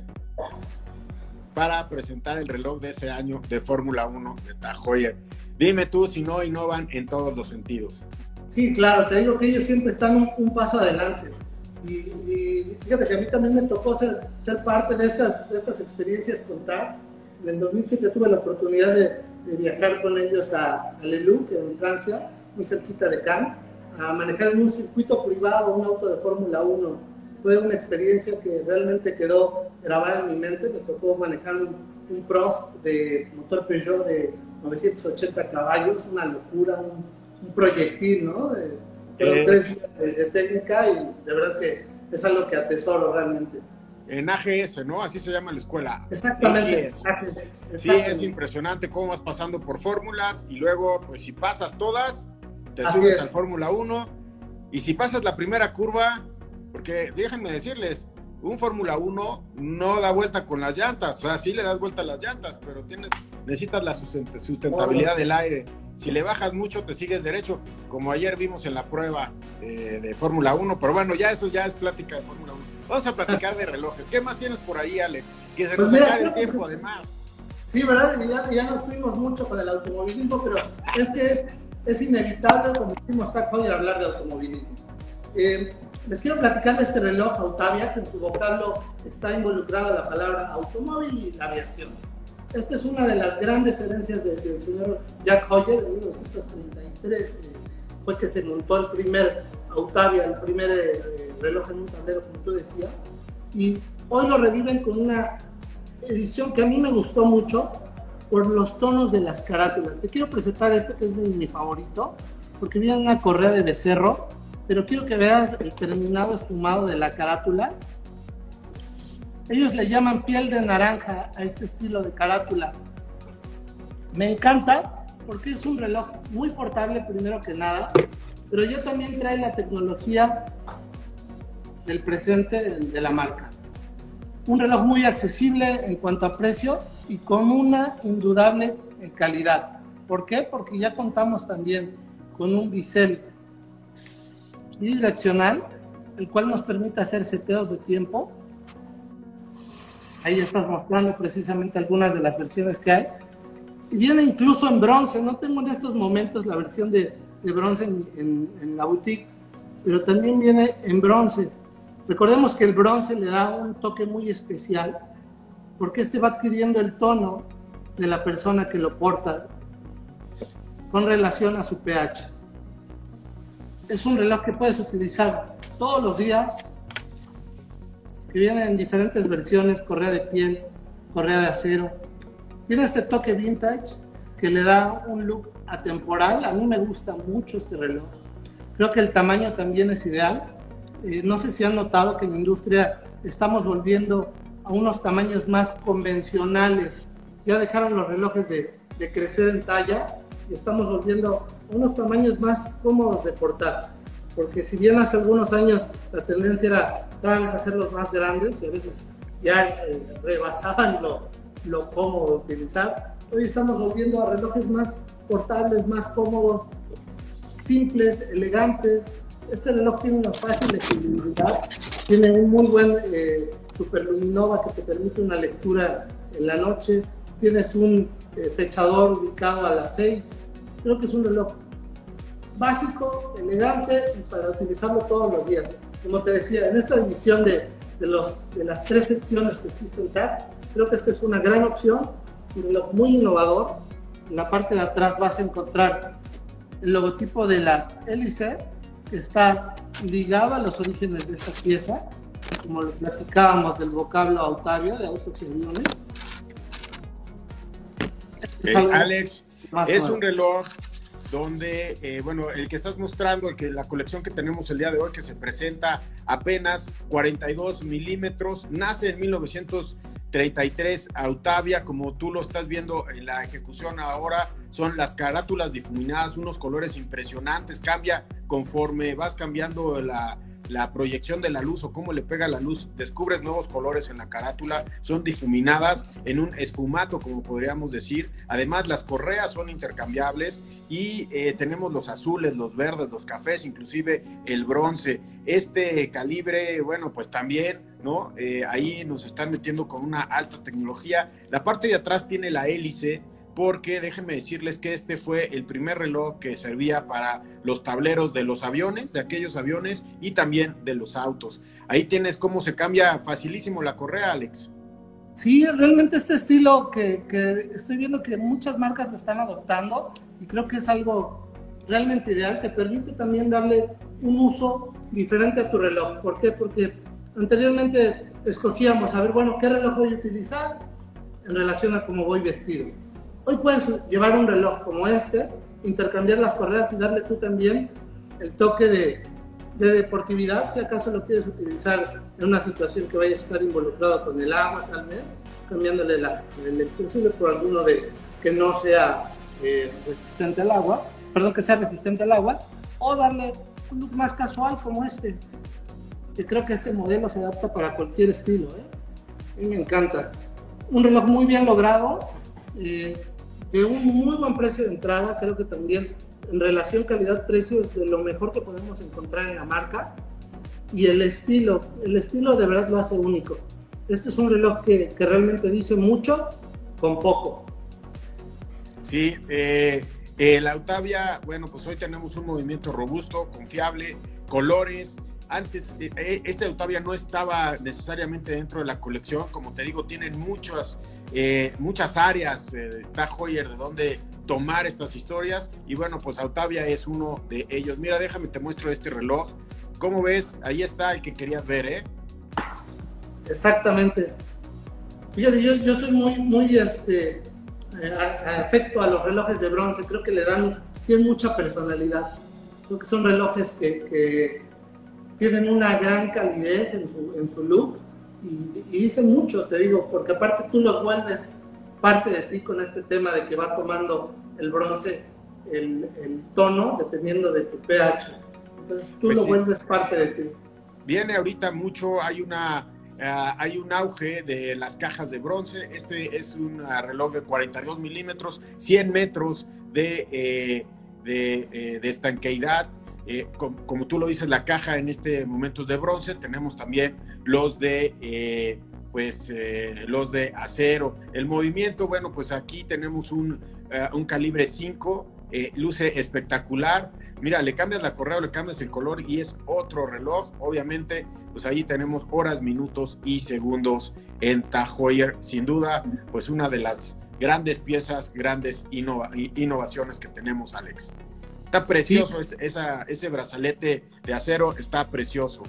para presentar el reloj de ese año de Fórmula 1 de Tag Heuer. Dime tú si no innovan en todos los sentidos. Sí, claro, te digo que ellos siempre están un, paso adelante. Y, fíjate que a mí también me tocó ser, ser parte de estas, de estas experiencias con TAG. En el 2007 tuve la oportunidad de, viajar con ellos a, a Leluc, en Francia, muy cerquita de Cannes a manejar en un circuito privado un auto de Fórmula 1. Fue una experiencia que realmente quedó grabada en mi mente. Me tocó manejar un, un Prost de motor Peugeot de 980 caballos, una locura, un, proyectil, ¿no? De, eh, tres de, técnica y de verdad que es algo que atesoro realmente. En AGS, ¿no? Así se llama la escuela. Exactamente. Sí, es impresionante cómo vas pasando por fórmulas y luego, pues si pasas todas, te subes al Fórmula 1 y si pasas la primera curva, porque déjenme decirles, un Fórmula 1 no da vuelta con las llantas, o sea, sí le das vuelta a las llantas, pero tienes, necesitas la sustentabilidad del aire. Si le bajas mucho, te sigues derecho, como ayer vimos en la prueba eh, de Fórmula 1, pero bueno, ya eso ya es plática de Fórmula 1. Vamos a platicar de relojes. ¿Qué más tienes por ahí, Alex? Que se pues nos el tiempo, además. Sí, ¿verdad? Ya, ya nos fuimos mucho con el automovilismo, pero es que es es inevitable, como decimos Heuer, hablar de automovilismo. Eh, les quiero platicar de este reloj Autavia, que en su vocablo está involucrada la palabra automóvil y la aviación. Esta es una de las grandes herencias del señor Jack Heuer de 1933. Eh, fue que se montó el primer Autavia, el primer eh, reloj en un tablero, como tú decías. Y hoy lo reviven con una edición que a mí me gustó mucho, por los tonos de las carátulas. Te quiero presentar este que es mi favorito, porque viene una correa de becerro, pero quiero que veas el terminado esfumado de la carátula. Ellos le llaman piel de naranja a este estilo de carátula, Me encanta porque es un reloj muy portable primero que nada, pero ya también trae la tecnología del presente de la marca. Un reloj muy accesible en cuanto a precio y con una indudable calidad. ¿Por qué? Porque ya contamos también con un bisel bidireccional, el cual nos permite hacer seteos de tiempo. Ahí estás mostrando precisamente algunas de las versiones que hay. Y viene incluso en bronce. No tengo en estos momentos la versión de, de bronce en, en la boutique, pero también viene en bronce. Recordemos que el bronce le da un toque muy especial porque este va adquiriendo el tono de la persona que lo porta con relación a su pH. Es un reloj que puedes utilizar todos los días, que viene en diferentes versiones, correa de piel, correa de acero. Tiene este toque vintage que le da un look atemporal. A mí me gusta mucho este reloj. Creo que el tamaño también es ideal. Eh, no sé si han notado que en la industria estamos volviendo a unos tamaños más convencionales. Ya dejaron los relojes de, de crecer en talla y estamos volviendo a unos tamaños más cómodos de portar. Porque si bien hace algunos años la tendencia era cada vez hacerlos más grandes y a veces ya eh, rebasaban lo, lo cómodo de utilizar, hoy estamos volviendo a relojes más portables, más cómodos, simples, elegantes. Este reloj tiene una fácil equilibrabilidad, tiene un muy buen eh, superluminova que te permite una lectura en la noche, tienes un eh, fechador ubicado a las 6. Creo que es un reloj básico, elegante y para utilizarlo todos los días. Como te decía, en esta división de, de, los, de las tres secciones que existen acá, creo que esta es una gran opción, un reloj muy innovador. En la parte de atrás vas a encontrar el logotipo de la hélice está ligado a los orígenes de esta pieza, como lo platicábamos del vocablo autario de autos y aviones. Eh, Alex, es un reloj donde, eh, bueno, el que estás mostrando, el que la colección que tenemos el día de hoy, que se presenta apenas 42 milímetros, nace en 1933 Autavia, como tú lo estás viendo en la ejecución ahora, son las carátulas difuminadas, unos colores impresionantes, cambia conforme vas cambiando la, la proyección de la luz o cómo le pega la luz, descubres nuevos colores en la carátula, son difuminadas en un espumato, como podríamos decir. Además, las correas son intercambiables y eh, tenemos los azules, los verdes, los cafés, inclusive el bronce. Este calibre, bueno, pues también, ¿no? Eh, ahí nos están metiendo con una alta tecnología. La parte de atrás tiene la hélice porque déjenme decirles que este fue el primer reloj que servía para los tableros de los aviones, de aquellos aviones y también de los autos. Ahí tienes cómo se cambia facilísimo la correa, Alex. Sí, realmente este estilo que, estoy viendo que muchas marcas lo están adoptando y creo que es algo realmente ideal, te permite también darle un uso diferente a tu reloj. ¿Por qué? Porque anteriormente escogíamos, a ver, bueno, ¿qué reloj voy a utilizar en relación a cómo voy vestido? Hoy puedes llevar un reloj como este, intercambiar las correas y darle tú también el toque de, deportividad, si acaso lo quieres utilizar en una situación que vayas a estar involucrado con el agua, tal vez, cambiándole el extensible por alguno de que no sea eh, resistente al agua, perdón, que sea resistente al agua, o darle un look más casual como este, que creo que este modelo se adapta para cualquier estilo. ¿eh? A mí me encanta. Un reloj muy bien logrado, eh, de un muy buen precio de entrada, creo que también en relación calidad-precio es de lo mejor que podemos encontrar en la marca. Y el estilo, el estilo de verdad lo hace único. Este es un reloj que, que realmente dice mucho con poco. Sí, eh, el Autavia, bueno, pues hoy tenemos un movimiento robusto, confiable, colores. Antes, eh, eh, este Autavia no estaba necesariamente dentro de la colección, como te digo, tienen muchas eh, muchas áreas eh, está Hoyer de donde tomar estas historias y bueno, pues Autavia es uno de ellos. Mira, déjame te muestro este reloj. ¿Cómo ves? Ahí está el que querías ver, ¿eh? Exactamente. Fíjate, yo, yo soy muy, muy este, afecto a los relojes de bronce. Creo que le dan, tienen mucha personalidad. Creo que son relojes que tienen una gran calidez en su, en su look y, y, dicen mucho, te digo, porque aparte tú los vuelves parte de ti con este tema de que va tomando el bronce el, tono dependiendo de tu pH. Entonces tú pues lo vuelves parte de ti. Viene ahorita mucho, hay una ah, hay un auge de las cajas de bronce. Este es un ah, reloj de 42 milímetros, 100 metros de, eh, de, eh, de, estanqueidad. Eh, como, tú lo dices, la caja en este momento es de bronce. Tenemos también los de pues los de acero. El movimiento, bueno, pues aquí tenemos un, un calibre 5 eh, luce espectacular. Mira, le cambias la correa, le cambias el color y es otro reloj. Obviamente, pues ahí tenemos horas, minutos y segundos en Tag Sin duda, pues una de las grandes piezas, grandes innovaciones que tenemos, Alex. Está precioso ese brazalete de acero, está precioso.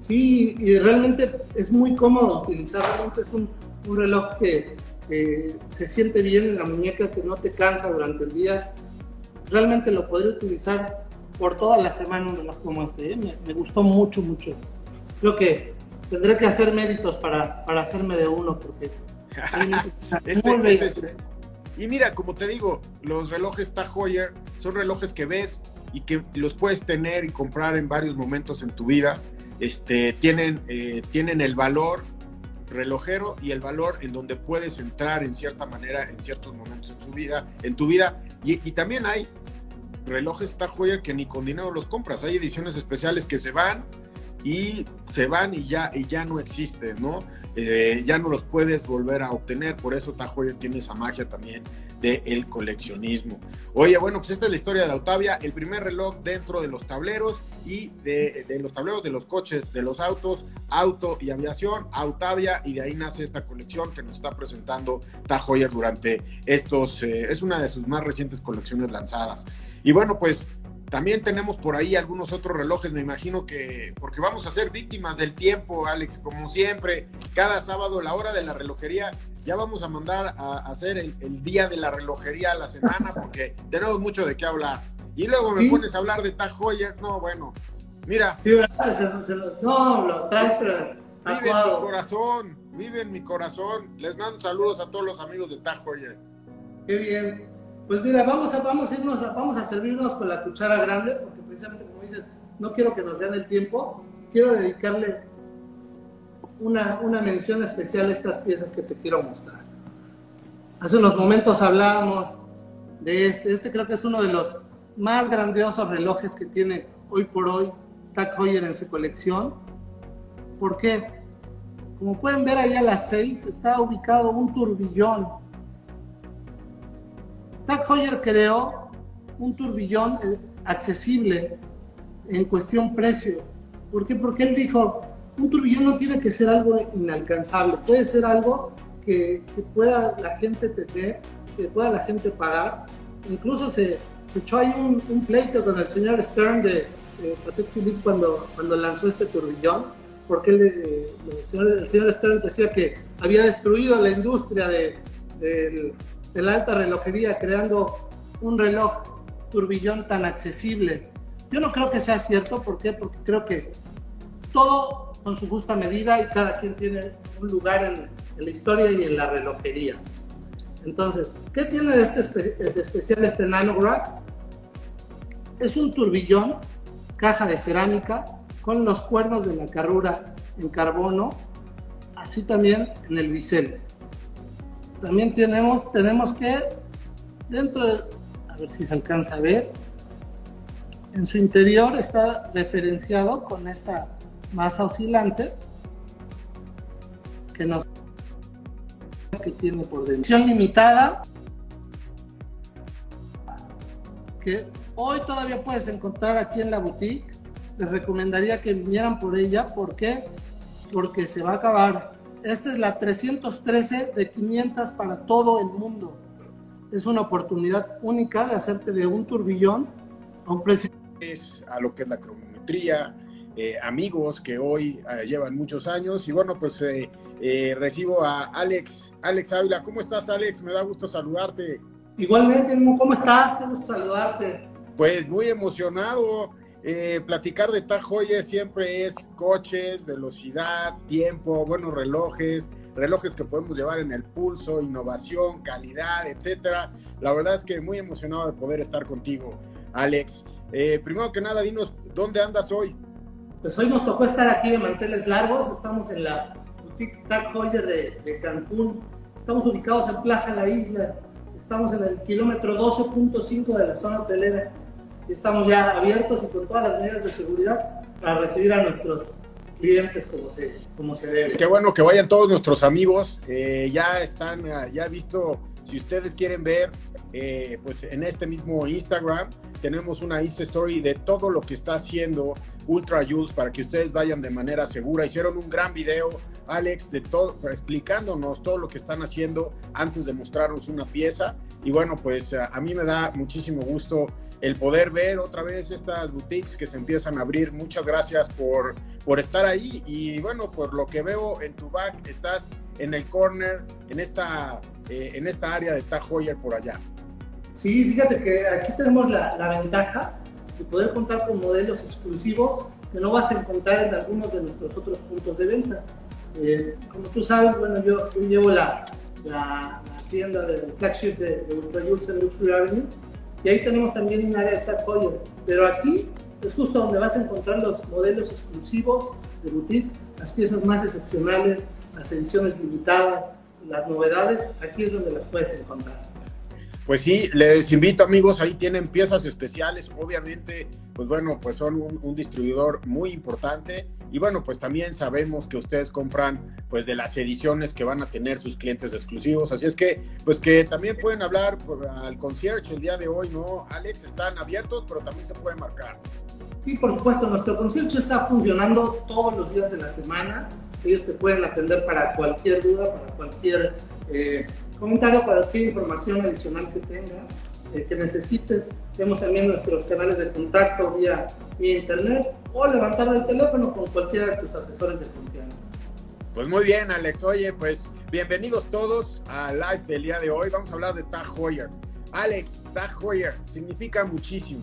Sí, y realmente es muy cómodo utilizar, realmente es un, reloj que se siente bien en la muñeca, que no te cansa durante el día realmente lo podría utilizar por toda la semana un reloj como este. ¿eh? Me, gustó mucho, mucho. Creo que tendré que hacer méritos para, para hacerme de uno porque... Este, este y mira, como te digo, los relojes Tag son relojes que ves y que los puedes tener y comprar en varios momentos en tu vida. Este, tienen, eh, tienen el valor relojero y el valor en donde puedes entrar en cierta manera en ciertos momentos en tu vida, en tu vida. Y, y también hay relojes Heuer que ni con dinero los compras. Hay ediciones especiales que se van y se van y ya, y ya no existen, ¿no? Eh, ya no los puedes volver a obtener, por eso Tajoyer tiene esa magia también del coleccionismo. Oye, bueno, pues esta es la historia de Autavia, el primer reloj dentro de los tableros y de, los tableros de los coches, de los autos, auto y aviación, Autavia, y de ahí nace esta colección que nos está presentando Tajoyer durante estos, eh, es una de sus más recientes colecciones lanzadas. Y bueno, pues también tenemos por ahí algunos otros relojes, me imagino que, porque vamos a ser víctimas del tiempo, Alex, como siempre, cada sábado, la hora de la relojería, ya vamos a mandar a, hacer el, día de la relojería a la semana, porque tenemos mucho de qué hablar. Y luego me pones a hablar de Tag Heuer, no, bueno, mira. Sí, ¿verdad? no, lo traes, pero... Vive en mi corazón, vive en mi corazón. Les mando saludos a todos los amigos de Tag Heuer. Qué bien. Pues mira, vamos a, vamos a irnos, vamos a servirnos con la cuchara grande, porque precisamente como dices, no quiero que nos gane el tiempo, quiero dedicarle una, una mención especial a estas piezas que te quiero mostrar. Hace unos momentos hablábamos de este, este creo que es uno de los más grandiosos relojes que tiene hoy por hoy Tag Heuer en su colección. ¿Por qué? Como pueden ver ahí a las 6 está ubicado un turbillón Tag Heuer creó un turbillón eh, accesible en cuestión precio. ¿Por qué? Porque él dijo, un turbillón no tiene que ser algo inalcanzable, puede ser algo que, pueda la gente tener, que pueda la gente pagar. Incluso se, echó ahí un, pleito con el señor Stern de, Patek Philippe cuando, cuando lanzó este turbillón, porque eh, el, señor, Stern decía que había destruido la industria de, del de la alta relojería creando un reloj turbillón tan accesible. Yo no creo que sea cierto, ¿por qué? Porque creo que todo con su justa medida y cada quien tiene un lugar en, la historia y en la relojería. Entonces, ¿qué tiene de, este especial este nanograph? Es un turbillón, caja de cerámica, con los cuernos de la carrura en carbono, así también en el bisel también tenemos, tenemos que, dentro de, a ver si se alcanza a ver, en su interior está referenciado con esta masa oscilante que nos que tiene por dentro. limitada que hoy todavía puedes encontrar aquí en la boutique. Les recomendaría que vinieran por ella. ¿Por qué? Porque se va a acabar esta es la 313 de 500 para todo el mundo. Es una oportunidad única de hacerte de un turbillón a un precio. Es a lo que es la cronometría, eh, amigos que hoy eh, llevan muchos años. Y bueno, pues eh, recibo a Alex, Alex Ávila. ¿Cómo estás, Alex? Me da gusto saludarte. Igualmente, ¿cómo estás? Qué gusto saludarte. Pues muy emocionado eh, platicar de Tag Heuer siempre es coches, velocidad, tiempo, buenos relojes, relojes que podemos llevar en el pulso, innovación, calidad, etcétera. La verdad es que muy emocionado de poder estar contigo, Alex. Eh, primero que nada, dinos, ¿dónde andas hoy? Pues hoy nos tocó estar aquí de manteles largos, estamos en la boutique Tag Heuer de, de Cancún, estamos ubicados en Plaza La Isla, estamos en el kilómetro 12.5 de la zona hotelera estamos ya abiertos y con todas las medidas de seguridad para recibir a nuestros clientes como se, como se debe. Qué bueno que vayan todos nuestros amigos, eh, ya están, ya visto, si ustedes quieren ver, eh, pues en este mismo Instagram tenemos una Insta Story de todo lo que está haciendo Ultra Jules para que ustedes vayan de manera segura. Hicieron un gran video, Alex, de todo, explicándonos todo lo que están haciendo antes de mostrarnos una pieza. Y bueno, pues a mí me da muchísimo gusto el poder ver otra vez estas boutiques que se empiezan a abrir. Muchas gracias por, por estar ahí y bueno, por lo que veo en tu back, estás en el corner, en esta, eh, en esta área de Tag por allá. Sí, fíjate que aquí tenemos la, la, ventaja de poder contar con modelos exclusivos que no vas a encontrar en algunos de nuestros otros puntos de venta. Eh, como tú sabes, bueno, yo, yo llevo la, la, tienda del flagship de, de Ultra Jules en Luxury Avenue y ahí tenemos también un área de Tag. Pero aquí es justo donde vas a encontrar los modelos exclusivos de boutique, las piezas más excepcionales, las ediciones limitadas, las novedades. Aquí es donde las puedes encontrar. Pues sí, les invito amigos, ahí tienen piezas especiales, obviamente, pues bueno, pues son un, distribuidor muy importante y bueno, pues también sabemos que ustedes compran pues de las ediciones que van a tener sus clientes exclusivos, así es que pues que también pueden hablar al concierge el día de hoy, ¿no? Alex, están abiertos, pero también se puede marcar. Sí, por supuesto, nuestro concierge está funcionando todos los días de la semana, ellos te pueden atender para cualquier duda, para cualquier... Eh, comentario para cualquier información adicional que tenga, eh, que necesites. Tenemos también nuestros canales de contacto vía, vía internet o levantar el teléfono con cualquiera de tus asesores de confianza. Pues muy bien, Alex. Oye, pues bienvenidos todos a live del día de hoy. Vamos a hablar de Tag Heuer. Alex, Tag Heuer significa muchísimo.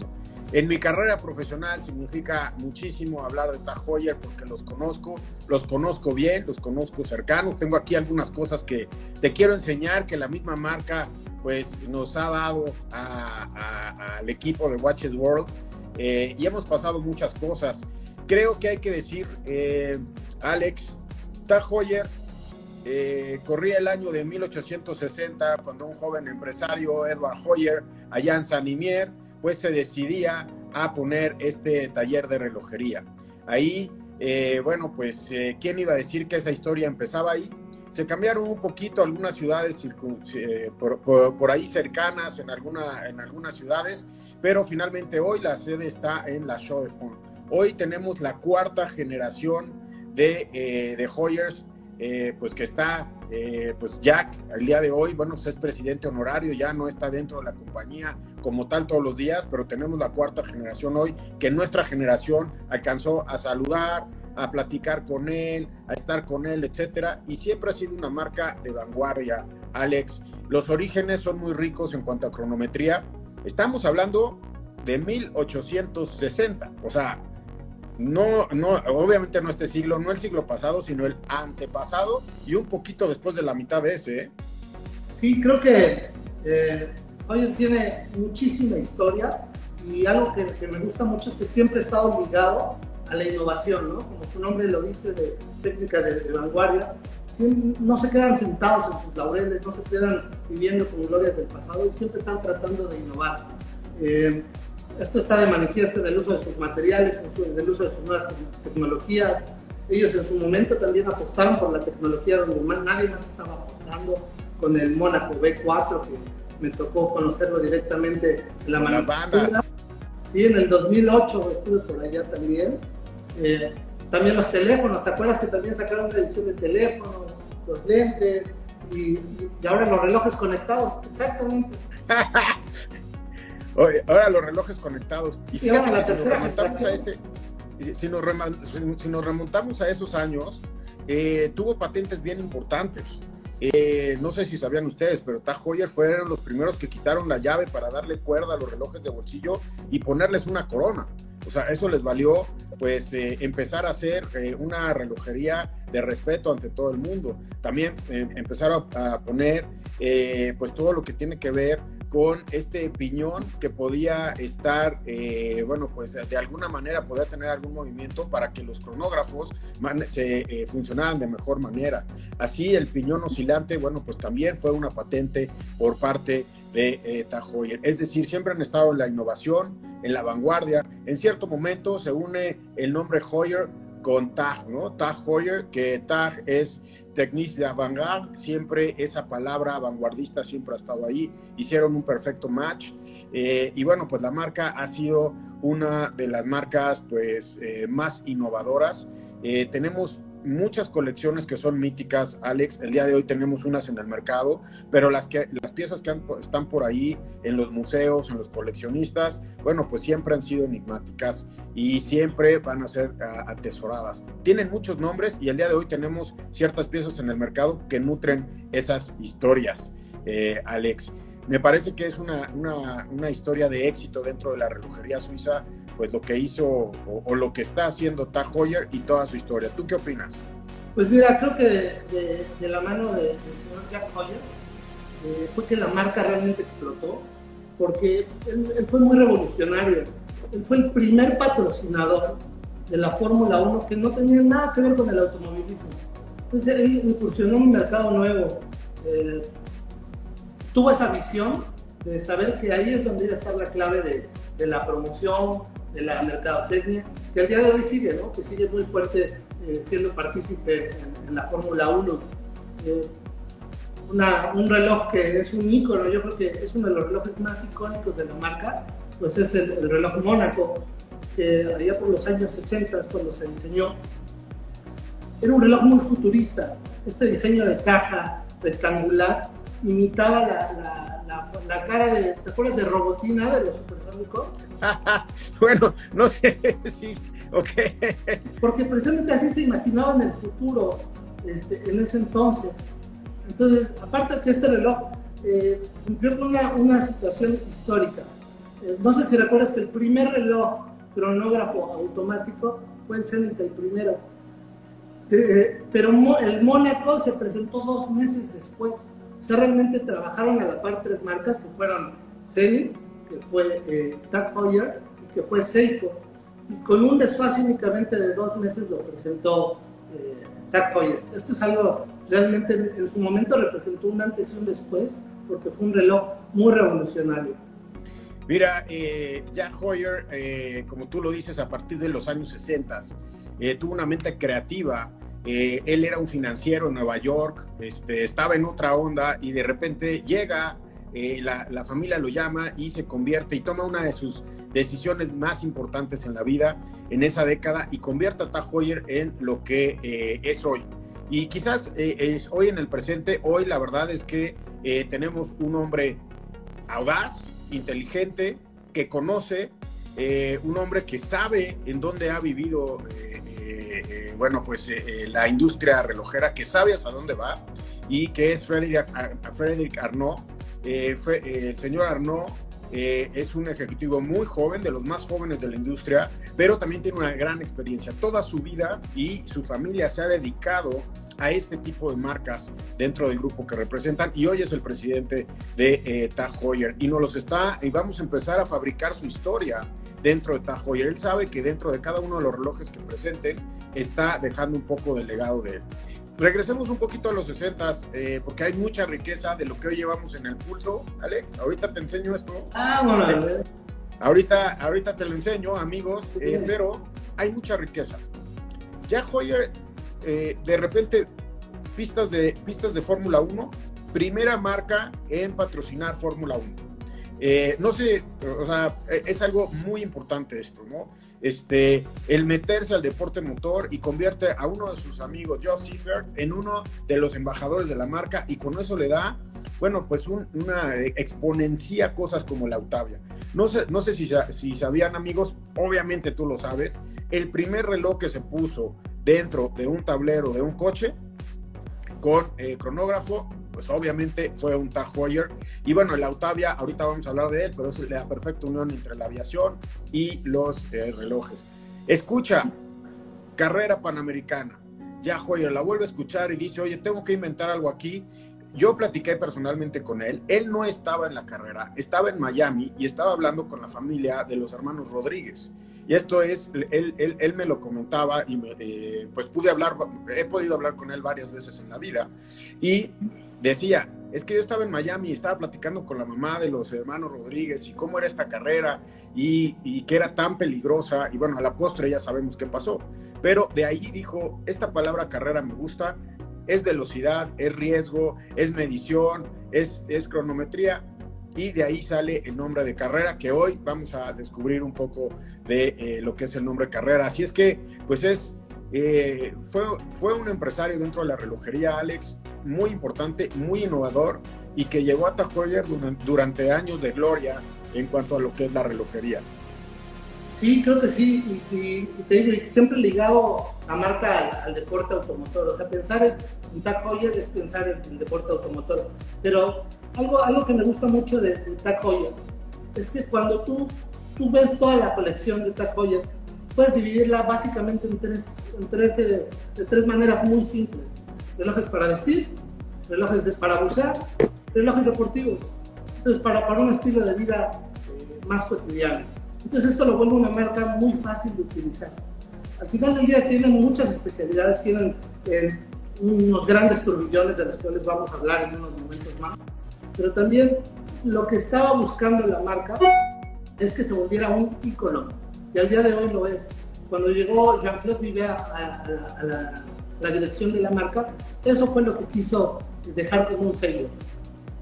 En mi carrera profesional significa muchísimo hablar de Tag Heuer porque los conozco, los conozco bien, los conozco cercanos. Tengo aquí algunas cosas que te quiero enseñar que la misma marca pues nos ha dado al equipo de Watches World eh, y hemos pasado muchas cosas. Creo que hay que decir, eh, Alex, Tag Heuer eh, corría el año de 1860 cuando un joven empresario, Edward Hoyer, allá en San Imier, pues se decidía a poner este taller de relojería. Ahí, eh, bueno, pues, eh, ¿quién iba a decir que esa historia empezaba ahí? Se cambiaron un poquito algunas ciudades eh, por, ahí cercanas en, alguna, en algunas ciudades, pero finalmente hoy la sede está en la Show Hoy tenemos la cuarta generación de, de Hoyers eh, pues que está, eh, pues Jack, el día de hoy, bueno, pues es presidente honorario, ya no está dentro de la compañía como tal todos los días, pero tenemos la cuarta generación hoy, que nuestra generación alcanzó a saludar, a platicar con él, a estar con él, etcétera, y siempre ha sido una marca de vanguardia, Alex. Los orígenes son muy ricos en cuanto a cronometría. Estamos hablando de 1860, o sea, no, no, obviamente no este siglo, no el siglo pasado, sino el antepasado y un poquito después de la mitad de ese. ¿eh? Sí, creo que eh, tiene muchísima historia y algo que, me gusta mucho es que siempre ha estado ligado a la innovación, ¿no? Como su nombre lo dice, de técnicas de, vanguardia. No se quedan sentados en sus laureles, no se quedan viviendo con glorias del pasado y siempre están tratando de innovar. Eh, esto está de manifiesto en el uso de sus materiales, en, el uso de sus nuevas tecnologías. Ellos en su momento también apostaron por la tecnología donde nadie más estaba apostando, con el Mónaco B4, que me tocó conocerlo directamente en la manufactura. Sí, en el 2008 estuve por allá también. Eh, también los teléfonos, ¿te acuerdas que también sacaron una edición de teléfono, los lentes y, y ahora los relojes conectados? Exactamente. ahora los relojes conectados. Y fíjate, si, nos remontamos a ese, si, nos remontamos a esos años, eh, tuvo patentes bien importantes. Eh, no sé si sabían ustedes, pero Heuer fueron los primeros que quitaron la llave para darle cuerda a los relojes de bolsillo y ponerles una corona. O sea, eso les valió pues eh, empezar a hacer eh, una relojería de respeto ante todo el mundo. También eh, empezaron a, poner pues todo lo que tiene que ver con este piñón que podía estar, bueno, pues de alguna manera podía tener algún movimiento para que los cronógrafos se funcionaran de mejor manera. Así el piñón oscilante, bueno, pues también fue una patente por parte de eh, Tag Heuer. Es decir, siempre han estado en la innovación, en la vanguardia. En cierto momento se une el nombre Heuer con Tag, ¿no? Tag Heuer, que Tag es Technique de avant siempre esa palabra vanguardista siempre ha estado ahí, hicieron un perfecto match eh, y bueno, pues la marca ha sido una de las marcas pues eh, más innovadoras. Eh, tenemos muchas colecciones que son míticas, Alex. El día de hoy tenemos unas en el mercado, pero las, que, las piezas que están por ahí en los museos, en los coleccionistas, bueno, pues siempre han sido enigmáticas y siempre van a ser atesoradas. Tienen muchos nombres y el día de hoy tenemos ciertas piezas en el mercado que nutren esas historias, eh, Alex. Me parece que es una, una, una historia de éxito dentro de la relojería suiza pues lo que hizo o, lo que está haciendo Tag Heuer y toda su historia. ¿Tú qué opinas? Pues mira, creo que de, la mano del señor Jack Heuer eh, fue que la marca realmente explotó, porque él, fue muy revolucionario. Él fue el primer patrocinador de la Fórmula 1 que no tenía nada que ver con el automovilismo. Entonces él incursionó en un mercado nuevo. Eh, tuvo esa visión de saber que ahí es donde iba a estar la clave de, de la promoción, de la mercadotecnia, que al día de hoy sigue, ¿no? que sigue muy fuerte eh, siendo partícipe en, la Fórmula 1. Eh, un reloj que es un ícono, yo creo que es uno de los relojes más icónicos de la marca, pues es el, reloj Mónaco, que allá por los años 60 cuando se diseñó. Era un reloj muy futurista, este diseño de caja rectangular imitaba la la, cara de, ¿te acuerdas de Robotina de los supersónicos? bueno, no sé, sí, ok. Porque precisamente así se imaginaba en el futuro, este, en ese entonces. Entonces, aparte de que este reloj eh, cumplió con una, una situación histórica. Eh, no sé si recuerdas que el primer reloj cronógrafo automático fue el Zenith, el primero. Eh, pero el Mónaco se presentó dos meses después. O sea, realmente trabajaron a la par tres marcas que fueron Zenith, que fue eh, Tag Heuer y que fue Seiko. Y con un desfase únicamente de dos meses lo presentó eh, Tag Heuer. Esto es algo realmente en su momento representó un antes y un después porque fue un reloj muy revolucionario. Mira, eh, Jack Heuer, eh, como tú lo dices, a partir de los años 60, eh, tuvo una mente creativa eh, él era un financiero en Nueva York, este, estaba en otra onda y de repente llega, eh, la, familia lo llama y se convierte y toma una de sus decisiones más importantes en la vida en esa década y convierte a Tag Heuer en lo que eh, es hoy. Y quizás es hoy en el presente, hoy la verdad es que tenemos un hombre audaz, inteligente, que conoce, un hombre que sabe en dónde ha vivido eh, bueno, pues eh, eh, la industria relojera que sabe hasta dónde va y que es Frederick, Arnaud. el señor Arnaud es un ejecutivo muy joven, de los más jóvenes de la industria, pero también tiene una gran experiencia. Toda su vida y su familia se ha dedicado a este tipo de marcas dentro del grupo que representan y hoy es el presidente de eh, Tag Heuer y nos los está y vamos a empezar a fabricar su historia dentro de Tag Heuer. Él sabe que dentro de cada uno de los relojes que presenten está dejando un poco del legado de él. Regresemos un poquito a los 60 eh, porque hay mucha riqueza de lo que hoy llevamos en el pulso. Alex, ahorita te enseño esto. Ah, bueno. Ahorita, ahorita te lo enseño, amigos, eh, pero hay mucha riqueza. Ya Hoyer eh, de repente pistas de, pistas de Fórmula 1, primera marca en patrocinar Fórmula 1. Eh, no sé, o sea, es algo muy importante esto, ¿no? Este, el meterse al deporte motor y convierte a uno de sus amigos, Joe Seifert, en uno de los embajadores de la marca y con eso le da, bueno, pues una exponencia cosas como la Octavia. No sé, no sé si, si sabían amigos, obviamente tú lo sabes, el primer reloj que se puso dentro de un tablero de un coche con eh, cronógrafo pues obviamente fue un Tag Heuer. Y bueno, el Autavia, ahorita vamos a hablar de él, pero es la perfecta unión entre la aviación y los eh, relojes. Escucha, carrera panamericana. Ya Heuer la vuelve a escuchar y dice, oye, tengo que inventar algo aquí. Yo platiqué personalmente con él. Él no estaba en la carrera, estaba en Miami y estaba hablando con la familia de los hermanos Rodríguez. Y esto es, él, él, él me lo comentaba y eh, pues pude hablar, he podido hablar con él varias veces en la vida. Y decía, es que yo estaba en Miami y estaba platicando con la mamá de los hermanos Rodríguez y cómo era esta carrera y, y que era tan peligrosa. Y bueno, a la postre ya sabemos qué pasó. Pero de ahí dijo, esta palabra carrera me gusta, es velocidad, es riesgo, es medición, es, es cronometría y de ahí sale el nombre de carrera, que hoy vamos a descubrir un poco de eh, lo que es el nombre de carrera. Así es que, pues es, eh, fue, fue un empresario dentro de la relojería, Alex, muy importante, muy innovador y que llegó a Tag Heuer durante años de gloria en cuanto a lo que es la relojería. Sí, creo que sí, y, y, te digo, siempre ligado la marca al, al, deporte automotor, o sea, pensar en, en Tag Heuer es pensar en el deporte automotor, pero algo, algo que me gusta mucho de, de es que cuando tú, tú ves toda la colección de Tag Heuer, puedes dividirla básicamente en tres, en tres, eh, de tres maneras muy simples. Relojes para vestir, relojes para bucear, relojes deportivos. Entonces, para, para un estilo de vida eh, más cotidiano. Entonces, esto lo vuelve una marca muy fácil de utilizar. Al final del día tienen muchas especialidades, tienen eh, unos grandes turbillones de los cuales vamos a hablar en unos momentos más pero también lo que estaba buscando la marca es que se volviera un icono, y al día de hoy lo es. Cuando llegó Jean-Claude Vivet a, a, a, la, la, dirección de la marca, eso fue lo que quiso dejar como un sello.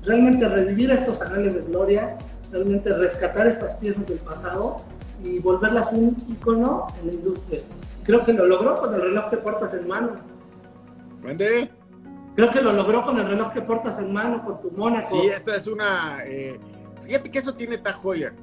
Realmente revivir estos anales de gloria, realmente rescatar estas piezas del pasado y volverlas un icono en la industria. Creo que lo logró con el reloj que portas en mano. ¿Vende? Creo que lo logró con el reloj que portas en mano, con tu Mónaco. Sí, esta es una. Eh, fíjate que eso tiene Tag Heuer.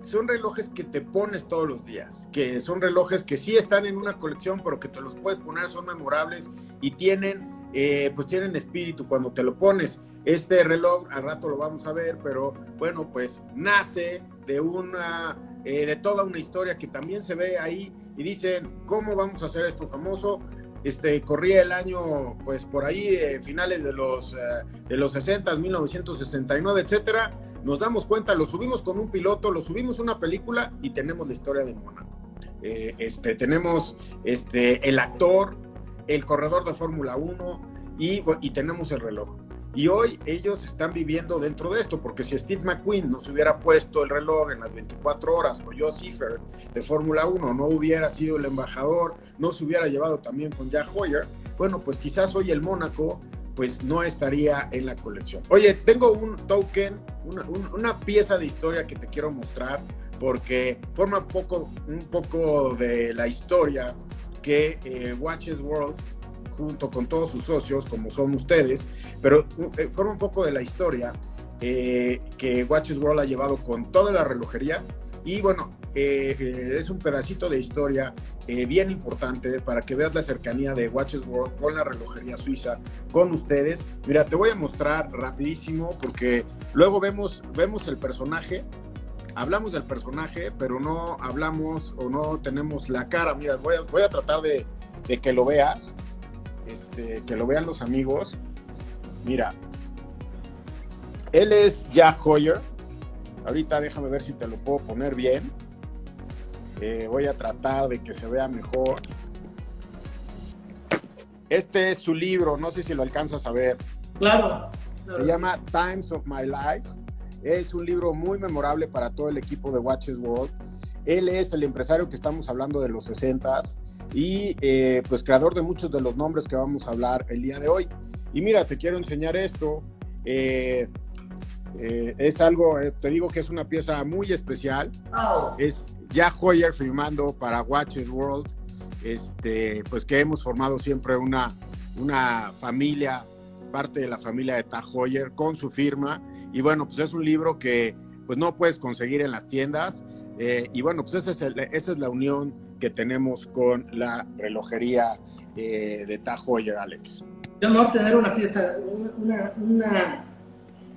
Son relojes que te pones todos los días, que son relojes que sí están en una colección, pero que te los puedes poner, son memorables y tienen, eh, pues tienen espíritu cuando te lo pones. Este reloj, al rato lo vamos a ver, pero bueno, pues nace de una, eh, de toda una historia que también se ve ahí y dicen, ¿cómo vamos a hacer esto famoso? Este, corría el año, pues por ahí, eh, finales de los, eh, de los 60, 1969, etcétera. Nos damos cuenta, lo subimos con un piloto, lo subimos una película y tenemos la historia de Mónaco. Eh, este, tenemos este, el actor, el corredor de Fórmula 1 y, y tenemos el reloj. Y hoy ellos están viviendo dentro de esto, porque si Steve McQueen no se hubiera puesto el reloj en las 24 horas, o Joe Cipher de Fórmula 1 no hubiera sido el embajador, no se hubiera llevado también con Jack Hoyer, bueno, pues quizás hoy el Mónaco pues no estaría en la colección. Oye, tengo un token, una, una pieza de historia que te quiero mostrar, porque forma poco, un poco de la historia que eh, Watches World junto con todos sus socios, como son ustedes, pero eh, forma un poco de la historia eh, que Watches World ha llevado con toda la relojería. Y bueno, eh, es un pedacito de historia eh, bien importante para que veas la cercanía de Watches World con la relojería suiza, con ustedes. Mira, te voy a mostrar rapidísimo porque luego vemos, vemos el personaje, hablamos del personaje, pero no hablamos o no tenemos la cara. Mira, voy a, voy a tratar de, de que lo veas este, que lo vean los amigos. Mira, él es Jack Hoyer. Ahorita déjame ver si te lo puedo poner bien. Eh, voy a tratar de que se vea mejor. Este es su libro, no sé si lo alcanzas a ver. Claro. claro se llama Times of My Life. Es un libro muy memorable para todo el equipo de Watches World. Él es el empresario que estamos hablando de los 60s y eh, pues creador de muchos de los nombres que vamos a hablar el día de hoy. Y mira, te quiero enseñar esto. Eh, eh, es algo, eh, te digo que es una pieza muy especial. Oh. Es Jack Hoyer firmando para Watches World, este, pues que hemos formado siempre una, una familia, parte de la familia de Tag Hoyer con su firma. Y bueno, pues es un libro que pues no puedes conseguir en las tiendas. Eh, y bueno, pues ese es el, esa es la unión que tenemos con la relojería eh, de Tag Heuer, Alex. qué honor tener una pieza, una,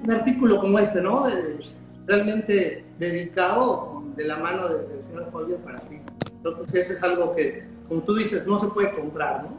un artículo como este, ¿no? realmente dedicado de la mano del señor Folger para ti. Creo que ese es algo que, como tú dices, no se puede comprar, ¿no?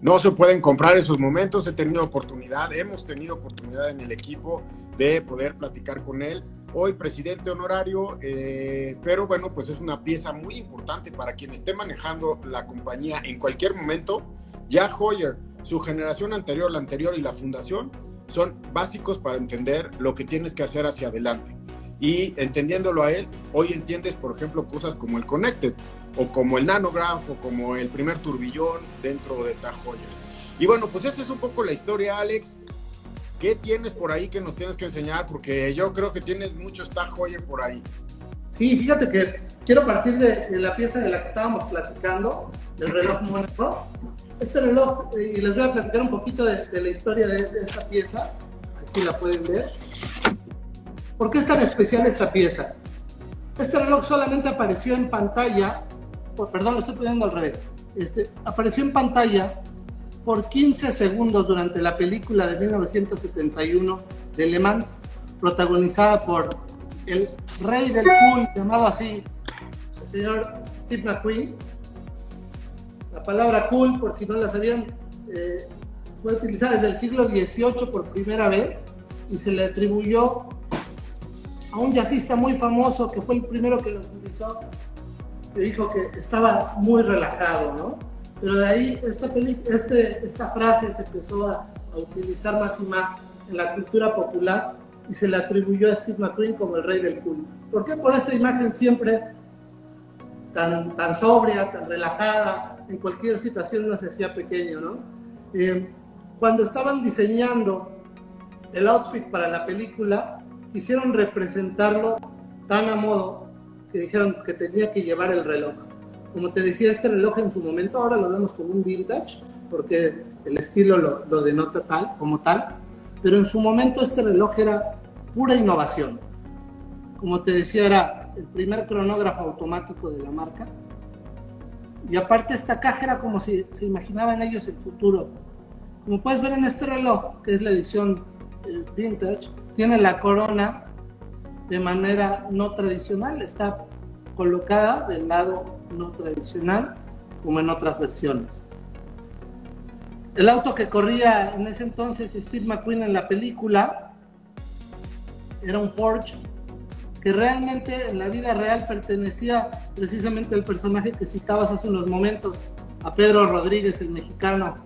No se pueden comprar esos momentos. He tenido oportunidad, hemos tenido oportunidad en el equipo de poder platicar con él. Hoy presidente honorario, eh, pero bueno, pues es una pieza muy importante para quien esté manejando la compañía en cualquier momento. Jack Hoyer, su generación anterior, la anterior y la fundación son básicos para entender lo que tienes que hacer hacia adelante. Y entendiéndolo a él, hoy entiendes, por ejemplo, cosas como el Connected o como el Nanograph o como el primer turbillón dentro de Tag Y bueno, pues esa es un poco la historia, Alex. ¿Qué tienes por ahí que nos tienes que enseñar? Porque yo creo que tienes muchos Tag por ahí. Sí, fíjate que quiero partir de, la pieza de la que estábamos platicando, del reloj Monaco. Este reloj, y les voy a platicar un poquito de, la historia de, de esta pieza. Aquí la pueden ver. ¿Por qué es tan especial esta pieza? Este reloj solamente apareció en pantalla, perdón, lo estoy poniendo al revés, este, apareció en pantalla por 15 segundos durante la película de 1971 de Le Mans, protagonizada por el rey del pool, llamado así, el señor Steve McQueen. La palabra cool, por si no la sabían, eh, fue utilizada desde el siglo XVIII por primera vez y se le atribuyó a un jazzista muy famoso que fue el primero que lo utilizó, que dijo que estaba muy relajado, ¿no? Pero de ahí esta, este, frase se empezó a, utilizar más y más en la cultura popular y se le atribuyó a Steve McQueen como el rey del cool. ¿Por qué? Por esta imagen siempre tan, sobria, tan relajada, en cualquier situación no se hacía pequeño, ¿no? Eh, cuando estaban diseñando el outfit para la película, quisieron representarlo tan a modo que dijeron que tenía que llevar el reloj. Como te decía, este reloj en su momento ahora lo vemos como un vintage, porque el estilo lo, lo denota tal, como tal, pero en su momento este reloj era pura innovación. Como te decía, era el primer cronógrafo automático de la marca. Y aparte esta caja era como si se imaginaban ellos el futuro. Como puedes ver en este reloj, que es la edición eh, vintage, tiene la corona de manera no tradicional, está colocada del lado no tradicional como en otras versiones. El auto que corría en ese entonces Steve McQueen en la película era un Porsche que realmente en la vida real pertenecía precisamente al personaje que citabas hace unos momentos, a Pedro Rodríguez, el mexicano,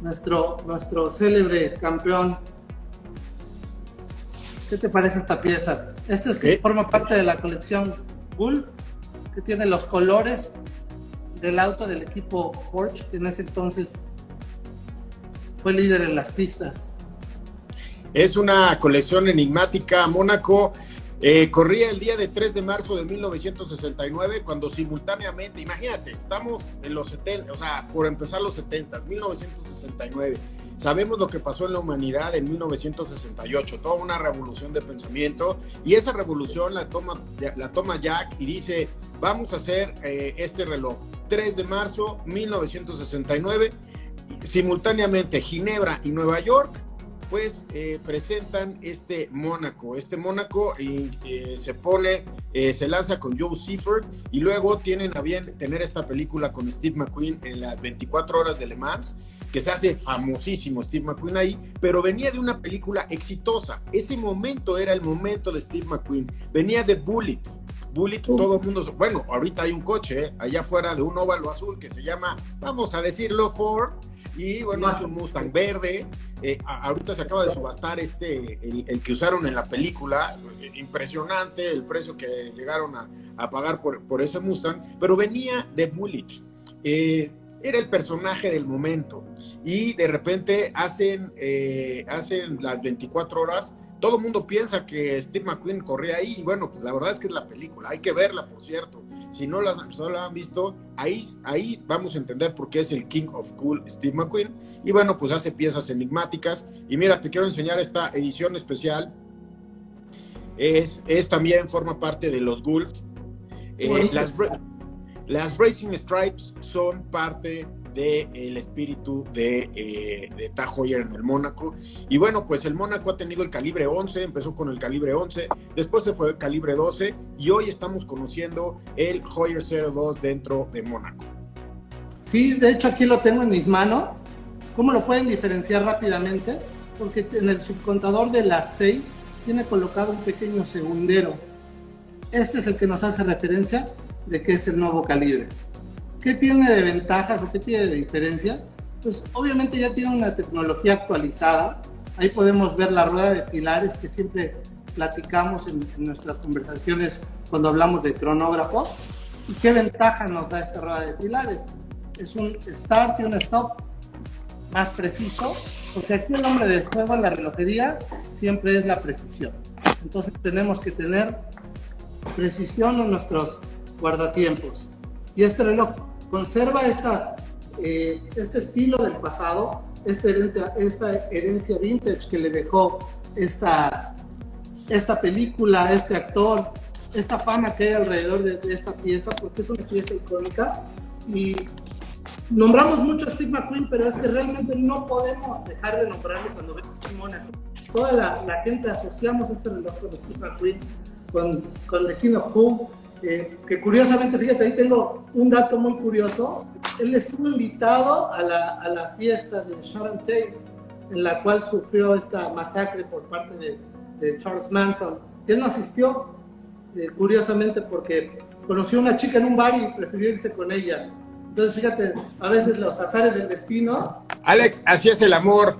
nuestro, nuestro célebre campeón ¿Qué te parece esta pieza? Esta forma parte de la colección Gulf, tiene los colores del auto del equipo Porsche, que en ese entonces fue líder en las pistas. Es una colección enigmática. Mónaco eh, corría el día de 3 de marzo de 1969, cuando simultáneamente, imagínate, estamos en los 70, o sea, por empezar los 70, 1969 Sabemos lo que pasó en la humanidad en 1968, toda una revolución de pensamiento y esa revolución la toma, la toma Jack y dice, vamos a hacer eh, este reloj. 3 de marzo 1969, simultáneamente Ginebra y Nueva York pues presentan este Mónaco. Este Mónaco eh, se pone, eh, se lanza con Joe Seaford y luego tienen a bien tener esta película con Steve McQueen en las 24 horas de Le Mans, que se hace famosísimo Steve McQueen ahí, pero venía de una película exitosa. Ese momento era el momento de Steve McQueen. Venía de Bullet. Bullet, todo el mundo, bueno, ahorita hay un coche allá afuera de un óvalo azul que se llama, vamos a decirlo, Ford, y bueno, es un Mustang verde. Eh, ahorita se acaba de subastar este, el, que usaron en la película. Impresionante el precio que llegaron a, pagar por, ese Mustang, pero venía de Bullitt. Eh, era el personaje del momento. Y de repente hacen, eh, hacen las 24 horas todo el mundo piensa que Steve McQueen corría ahí, y bueno, pues la verdad es que es la película, hay que verla, por cierto. Si no la, la han visto, ahí, ahí vamos a entender por qué es el King of Cool Steve McQueen. Y bueno, pues hace piezas enigmáticas. Y mira, te quiero enseñar esta edición especial. Es, es también forma parte de los Gulf. Eh, las, las Racing Stripes son parte del espíritu de, eh, de Heuer en el Mónaco. Y bueno, pues el Mónaco ha tenido el calibre 11, empezó con el calibre 11, después se fue el calibre 12 y hoy estamos conociendo el Heuer 02 dentro de Mónaco. Sí, de hecho aquí lo tengo en mis manos. ¿Cómo lo pueden diferenciar rápidamente? Porque en el subcontador de las 6 tiene colocado un pequeño segundero. Este es el que nos hace referencia de que es el nuevo calibre. ¿Qué tiene de ventajas o qué tiene de diferencia? Pues obviamente ya tiene una tecnología actualizada. Ahí podemos ver la rueda de pilares que siempre platicamos en, en nuestras conversaciones cuando hablamos de cronógrafos. ¿Y qué ventaja nos da esta rueda de pilares? Es un start y un stop más preciso, porque aquí el nombre del juego en la relojería siempre es la precisión. Entonces tenemos que tener precisión en nuestros guardatiempos. Y este reloj conserva estas, eh, este estilo del pasado, esta herencia, vintage que le dejó esta, esta película, este actor, esta fama que hay alrededor de, esta pieza, porque es una pieza icónica. Y nombramos mucho a Steve McQueen, pero es que realmente no podemos dejar de nombrarlo cuando vemos Mónaco. Toda la, la, gente asociamos este reloj con Steve McQueen, con, con The King of Who, eh, que curiosamente, fíjate, ahí tengo un dato muy curioso. Él estuvo invitado a la, a la fiesta de Sharon Tate, en la cual sufrió esta masacre por parte de, de Charles Manson. Él no asistió, eh, curiosamente, porque conoció a una chica en un bar y prefirió irse con ella. Entonces, fíjate, a veces los azares del destino. Alex, así es el amor.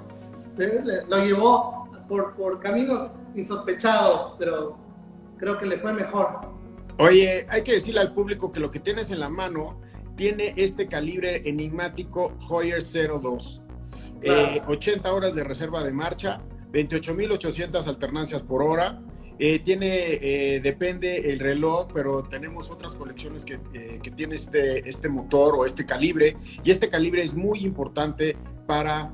Eh, lo llevó por, por caminos insospechados, pero creo que le fue mejor. Oye, hay que decirle al público que lo que tienes en la mano tiene este calibre enigmático Hoyer 02. Claro. Eh, 80 horas de reserva de marcha, 28.800 alternancias por hora. Eh, tiene, eh, depende el reloj, pero tenemos otras colecciones que, eh, que, tiene este, este motor o este calibre. Y este calibre es muy importante para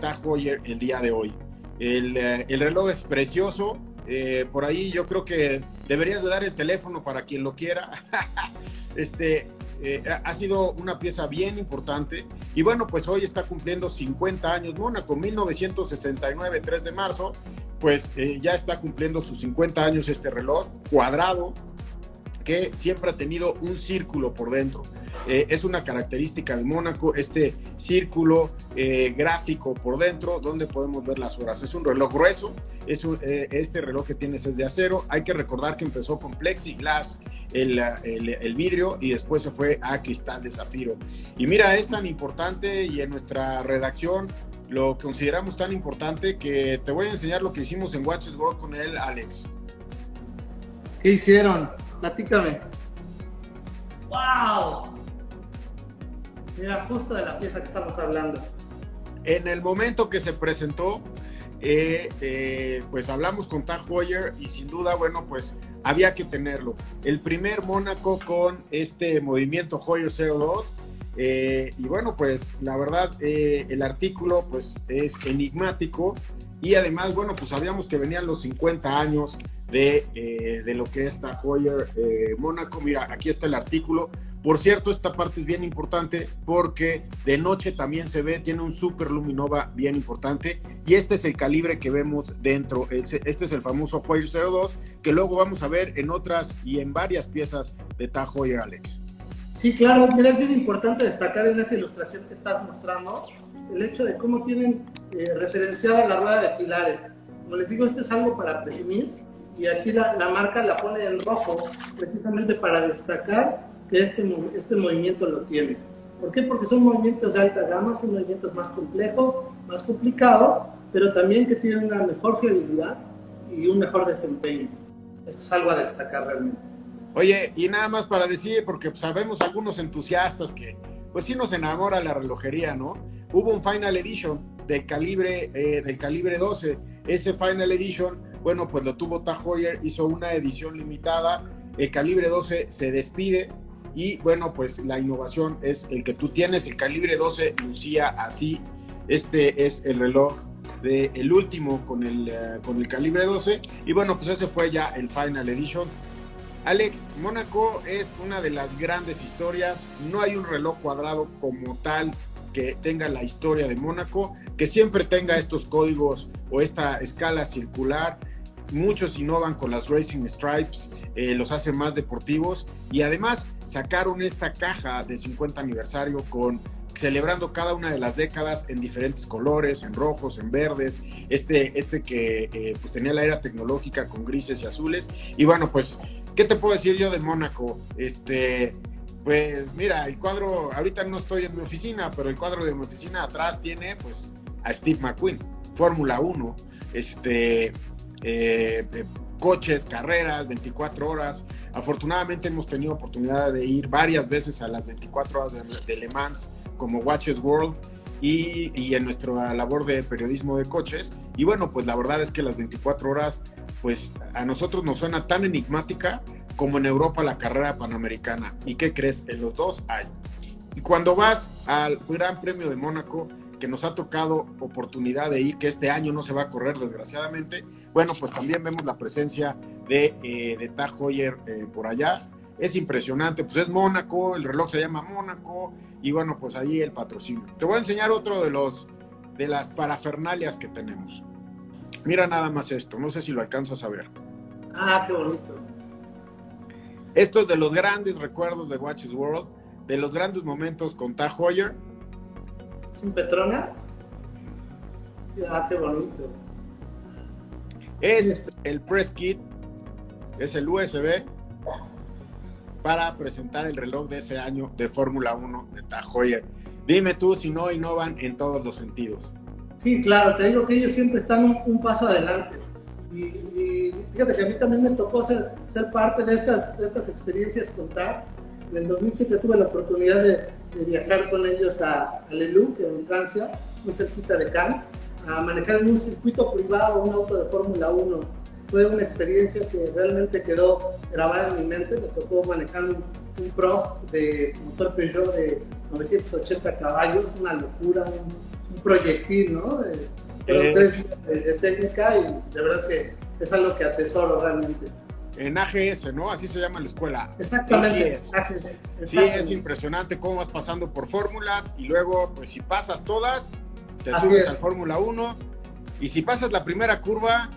Tag Heuer el día de hoy. El, el reloj es precioso, eh, por ahí yo creo que deberías de dar el teléfono para quien lo quiera. este, eh, ha sido una pieza bien importante y bueno, pues hoy está cumpliendo 50 años Mónaco, 1969, 3 de marzo, pues eh, ya está cumpliendo sus 50 años este reloj cuadrado que siempre ha tenido un círculo por dentro. Eh, es una característica de Mónaco, este círculo eh, gráfico por dentro donde podemos ver las horas. Es un reloj grueso, es un, eh, este reloj que tienes es de acero. Hay que recordar que empezó con plexiglass, el, el, el, vidrio, y después se fue a cristal de zafiro. Y mira, es tan importante y en nuestra redacción lo consideramos tan importante que te voy a enseñar lo que hicimos en Watches World con él, Alex. ¿Qué hicieron? Platícame. ¡Wow! Mira, justo de la pieza que estamos hablando. En el momento que se presentó, eh, eh, pues hablamos con Tag Heuer y sin duda, bueno, pues había que tenerlo. El primer Mónaco con este movimiento Heuer 02. Eh, y bueno, pues la verdad, el artículo pues es enigmático y además, bueno, pues sabíamos que venían los 50 años de, eh, de, lo que es Tag Heuer eh, Mónaco. Mira, aquí está el artículo. Por cierto, esta parte es bien importante porque de noche también se ve, tiene un super luminova bien importante y este es el calibre que vemos dentro. Este es el famoso Heuer 02 que luego vamos a ver en otras y en varias piezas de Tag Heuer, Alex. Sí, claro, es bien importante destacar en esa ilustración que estás mostrando el hecho de cómo tienen eh, referenciada la rueda de pilares. Como les digo, esto es algo para presumir y aquí la, la, marca la pone en rojo precisamente para destacar que este, este movimiento lo tiene. ¿Por qué? Porque son movimientos de alta gama, son movimientos más complejos, más complicados, pero también que tienen una mejor fiabilidad y un mejor desempeño. Esto es algo a destacar realmente. Oye, y nada más para decir, porque sabemos algunos entusiastas que pues sí nos enamora la relojería, ¿no? Hubo un Final Edition del calibre, eh, del calibre 12. Ese Final Edition, bueno, pues lo tuvo Tag Heuer, hizo una edición limitada. El calibre 12 se despide y bueno, pues la innovación es el que tú tienes. El calibre 12 lucía así. Este es el reloj de el último con el, uh, con el calibre 12. Y bueno, pues ese fue ya el Final Edition. Alex, Mónaco es una de las grandes historias. No hay un reloj cuadrado como tal que tenga la historia de Mónaco, que siempre tenga estos códigos o esta escala circular. Muchos innovan con las Racing Stripes, eh, los hacen más deportivos y además sacaron esta caja de 50 aniversario con celebrando cada una de las décadas en diferentes colores, en rojos, en verdes, este, este que eh, pues tenía la era tecnológica con grises y azules. Y bueno, pues, ¿qué te puedo decir yo de Mónaco? Este, pues mira, el cuadro, ahorita no estoy en mi oficina, pero el cuadro de mi oficina atrás tiene pues a Steve McQueen, Fórmula 1, este, eh, coches, carreras, 24 horas. Afortunadamente hemos tenido oportunidad de ir varias veces a las 24 horas de, Le Mans como Watches World y, y, en nuestra labor de periodismo de coches. Y bueno, pues la verdad es que las 24 horas, pues a nosotros nos suena tan enigmática como en Europa la carrera panamericana. ¿Y qué crees? En los dos hay. Y cuando vas al Gran Premio de Mónaco, que nos ha tocado oportunidad de ir, que este año no se va a correr desgraciadamente, bueno, pues también vemos la presencia de, eh, de Heuer eh, por allá. Es impresionante, pues es Mónaco, el reloj se llama Mónaco, y bueno, pues ahí el patrocinio. Te voy a enseñar otro de los de las parafernalias que tenemos. Mira nada más esto, no sé si lo alcanzas a ver. Ah, qué bonito. Esto es de los grandes recuerdos de Watches World, de los grandes momentos con Tag Heuer. ¿Son Petronas? Ah, qué bonito. Es el Press Kit, es el USB para presentar el reloj de ese año de Fórmula 1 de Tag Heuer. Dime tú si no innovan en todos los sentidos. Sí, claro, te digo que ellos siempre están un, paso adelante. Y, fíjate que a mí también me tocó ser, ser parte de estas, de estas experiencias con TAG. En el 2007 tuve la oportunidad de, viajar con ellos a, a Leloup, en Francia, muy cerquita de Cannes, a manejar en un circuito privado un auto de Fórmula 1 fue una experiencia que realmente quedó grabada en mi mente. Me tocó manejar un, un Prost de motor Peugeot de 980 caballos, una locura, un, proyectil, ¿no? De, de, técnica y de verdad que es algo que atesoro realmente. En AGS, ¿no? Así se llama la escuela. Exactamente. Sí, es impresionante cómo vas pasando por fórmulas y luego, pues si pasas todas, te subes al Fórmula 1 y si pasas la primera curva,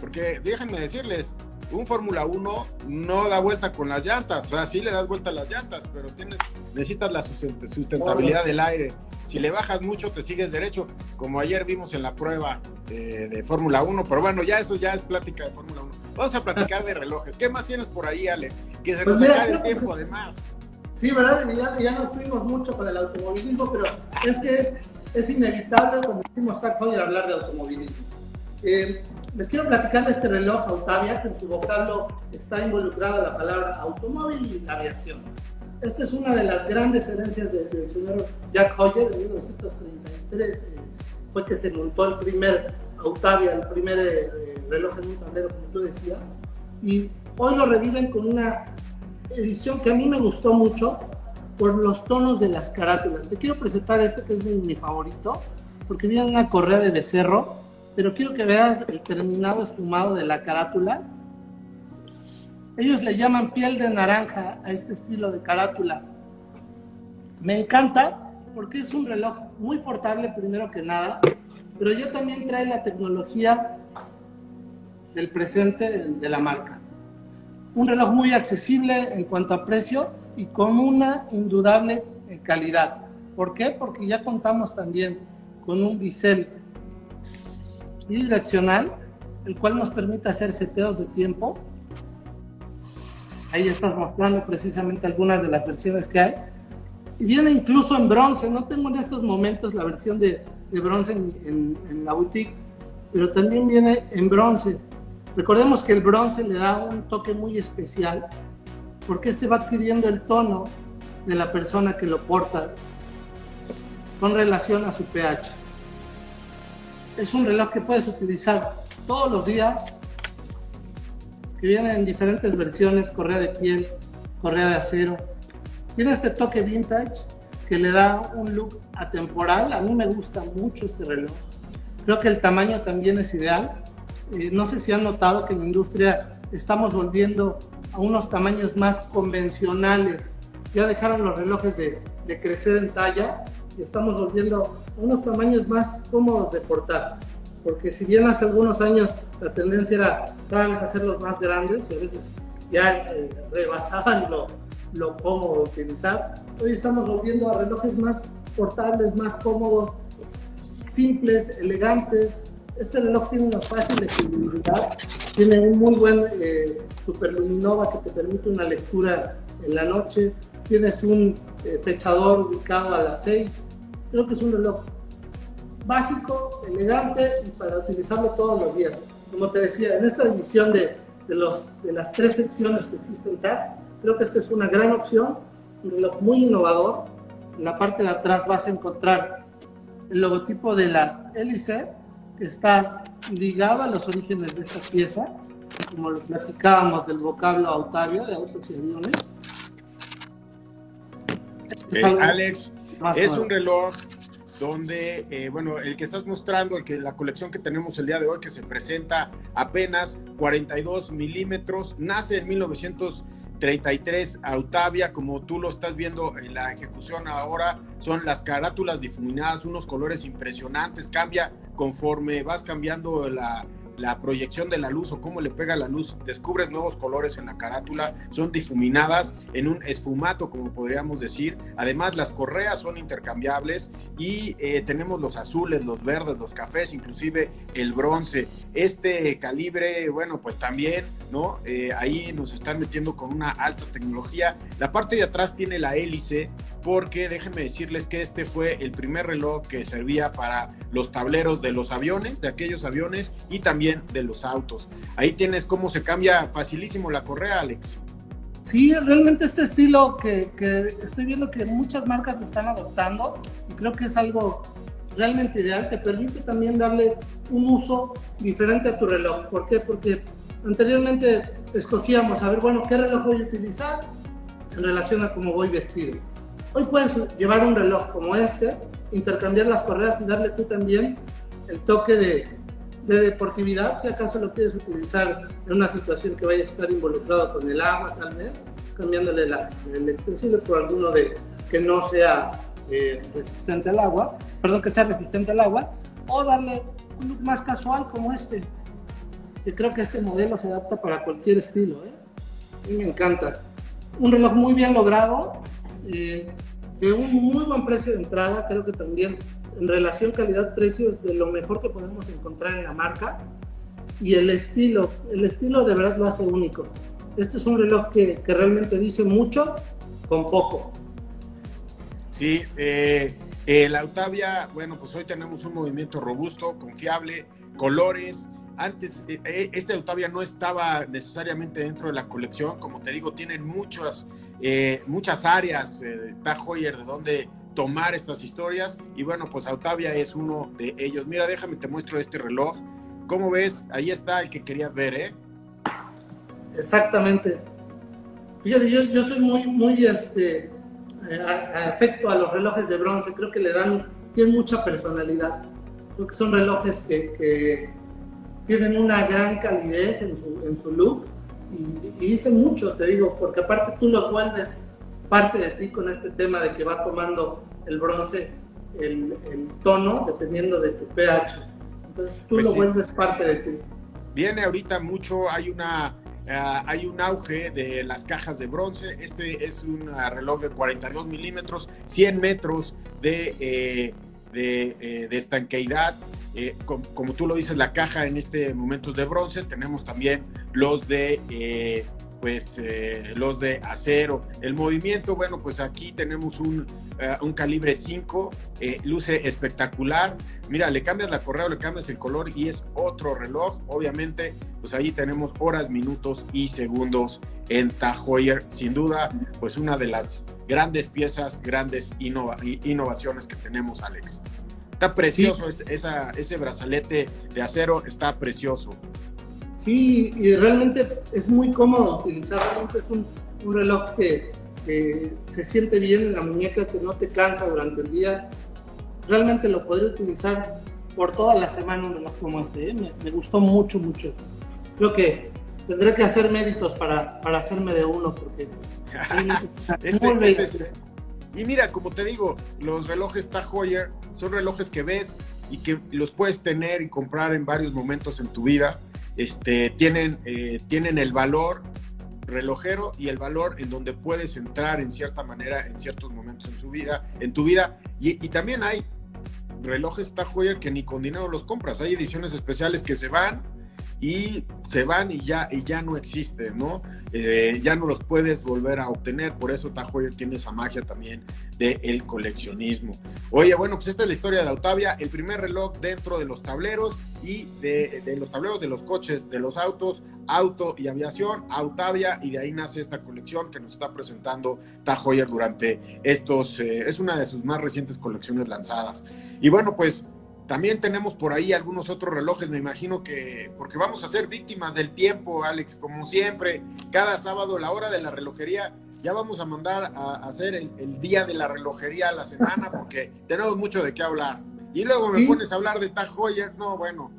porque déjenme decirles, un Fórmula 1 no da vuelta con las llantas, o sea, sí le das vuelta a las llantas, pero tienes, necesitas la sustentabilidad del aire. Si le bajas mucho, te sigues derecho, como ayer vimos en la prueba de, Fórmula 1, pero bueno, ya eso ya es plática de Fórmula 1. Vamos a platicar de relojes. ¿Qué más tienes por ahí, Alex? Que se pues nos el tiempo, además. Sí, ¿verdad? Ya, ya nos fuimos mucho con el automovilismo, pero es que es, es inevitable cuando decimos hablar de automovilismo. Eh, les quiero platicar de este reloj Autavia, que en su vocablo está involucrada la palabra automóvil y aviación. Esta es una de las grandes herencias del señor Jack Hoyer en 1933. Eh, fue que se montó el primer Autavia, el primer eh, reloj en un tablero, como tú decías. Y hoy lo reviven con una edición que a mí me gustó mucho por los tonos de las carátulas. Te quiero presentar este que es mi, mi favorito, porque viene una correa de becerro pero quiero que veas el terminado esfumado de la carátula. Ellos le llaman piel de naranja a este estilo de carátula. Me encanta porque es un reloj muy portable primero que nada, pero ya también trae la tecnología del presente de la marca. Un reloj muy accesible en cuanto a precio y con una indudable calidad. ¿Por qué? Porque ya contamos también con un bisel bidireccional, el cual nos permite hacer seteos de tiempo. Ahí estás mostrando precisamente algunas de las versiones que hay. Y viene incluso en bronce. No tengo en estos momentos la versión de, de bronce en, en, la boutique, pero también viene en bronce. Recordemos que el bronce le da un toque muy especial porque este va adquiriendo el tono de la persona que lo porta con relación a su pH es un reloj que puedes utilizar todos los días, que viene en diferentes versiones, correa de piel, correa de acero. Tiene este toque vintage que le da un look atemporal. A mí me gusta mucho este reloj. Creo que el tamaño también es ideal. Eh, no sé si han notado que en la industria estamos volviendo a unos tamaños más convencionales. Ya dejaron los relojes de, de crecer en talla y estamos volviendo unos tamaños más cómodos de portar. Porque si bien hace algunos años la tendencia era cada vez hacerlos más grandes y a veces ya eh, rebasaban lo, lo cómodo utilizar, hoy estamos volviendo a relojes más portables, más cómodos, simples, elegantes. Este reloj tiene una fácil equilibrabilidad, tiene un muy buen eh, superluminova que te permite una lectura en la noche, tienes un eh, fechador ubicado a las 6. Creo que es un reloj básico, elegante y para utilizarlo todos los días. Como te decía, en esta división de, de, las tres secciones que existen TAC, creo que esta es una gran opción, un reloj muy innovador. En la parte de atrás vas a encontrar el logotipo de la hélice que está ligado a los orígenes de esta pieza, como lo platicábamos del vocablo autario de autos y aviones. Alex, es un reloj donde, eh, bueno, el que estás mostrando, el que la colección que tenemos el día de hoy, que se presenta apenas 42 milímetros, nace en 1933 Autavia, como tú lo estás viendo en la ejecución ahora, son las carátulas difuminadas, unos colores impresionantes, cambia conforme vas cambiando la, la proyección de la luz o cómo le pega la luz, descubres nuevos colores en la carátula, son difuminadas en un esfumato, como podríamos decir. Además, las correas son intercambiables y eh, tenemos los azules, los verdes, los cafés, inclusive el bronce. Este calibre, bueno, pues también, ¿no? Eh, ahí nos están metiendo con una alta tecnología. La parte de atrás tiene la hélice porque déjenme decirles que este fue el primer reloj que servía para los tableros de los aviones, de aquellos aviones y también de los autos. Ahí tienes cómo se cambia facilísimo la correa, Alex. Sí, realmente este estilo que, que estoy viendo que muchas marcas lo están adoptando y creo que es algo realmente ideal, te permite también darle un uso diferente a tu reloj. ¿Por qué? Porque anteriormente escogíamos, a ver, bueno, ¿qué reloj voy a utilizar en relación a cómo voy vestido? Hoy puedes llevar un reloj como este, intercambiar las correas y darle tú también el toque de, deportividad, si acaso lo quieres utilizar en una situación que vaya a estar involucrado con el agua, tal vez, cambiándole el extensible por alguno de que no sea eh, resistente al agua, perdón, que sea resistente al agua, o darle un look más casual como este. que creo que este modelo se adapta para cualquier estilo. ¿eh? A mí me encanta. Un reloj muy bien logrado, eh, de un muy buen precio de entrada, creo que también en relación calidad-precio es de lo mejor que podemos encontrar en la marca. Y el estilo, el estilo de verdad lo hace único. Este es un reloj que, que realmente dice mucho con poco. Sí, eh, la Octavia, bueno, pues hoy tenemos un movimiento robusto, confiable, colores. Antes, eh, eh, este Octavia no estaba necesariamente dentro de la colección, como te digo, tienen muchas eh, muchas áreas eh, Tag Heuer de donde tomar estas historias y bueno, pues Autavia es uno de ellos. Mira, déjame te muestro este reloj. ¿Cómo ves? Ahí está el que querías ver, ¿eh? Exactamente. Fíjate, yo, yo soy muy, muy este, eh, afecto a los relojes de bronce. Creo que le dan, tienen mucha personalidad. Creo que son relojes que, que tienen una gran calidez en su, en su look y, dice mucho, te digo, porque aparte tú lo vuelves parte de ti con este tema de que va tomando el bronce el, tono dependiendo de tu pH. Entonces tú pues lo vuelves parte de ti. Viene ahorita mucho, hay una Uh, hay un auge de las cajas de bronce. Este es un uh, reloj de 42 milímetros, 100 metros de, eh, de, eh, de, estanqueidad. Eh, como, tú lo dices, la caja en este momento es de bronce. Tenemos también los de, eh, pues, eh, los de acero. El movimiento, bueno, pues aquí tenemos un, un calibre 5, luce espectacular. Mira, le cambias la correa, le cambias el color y es otro reloj. Obviamente, pues ahí tenemos horas, minutos y segundos en Tahoyer. Sin duda, pues una de las grandes piezas, grandes innovaciones que tenemos, Alex. Está precioso ese brazalete de acero, está precioso. Sí, y realmente es muy cómodo utilizar, realmente es un, reloj que, se siente bien en la muñeca, que no te cansa durante el día. Realmente lo podría utilizar por toda la semana un reloj como este, ¿eh? me, gustó mucho, mucho. Creo que tendré que hacer méritos para, para hacerme de uno, porque... Este, este y mira, como te digo, los relojes Tag Heuer son relojes que ves y que los puedes tener y comprar en varios momentos en tu vida. Este, tienen, eh, tienen el valor relojero y el valor en donde puedes entrar en cierta manera en ciertos momentos en su vida, en tu vida. Y, también hay relojes Tag Heuer que ni con dinero los compras. Hay ediciones especiales que se van y se van y ya, y ya no existen, ¿no? Eh, ya no los puedes volver a obtener, por eso Tajoyer tiene esa magia también del coleccionismo. Oye, bueno, pues esta es la historia de Autavia, el primer reloj dentro de los tableros y de, los tableros de los coches, de los autos, auto y aviación, Autavia, y de ahí nace esta colección que nos está presentando Tajoyer durante estos, eh, es una de sus más recientes colecciones lanzadas. Y bueno, pues también tenemos por ahí algunos otros relojes, me imagino que, porque vamos a ser víctimas del tiempo, Alex, como siempre, cada sábado, la hora de la relojería, ya vamos a mandar a, hacer el, día de la relojería a la semana, porque tenemos mucho de qué hablar. Y luego me pones a hablar de Tag Heuer, no, bueno,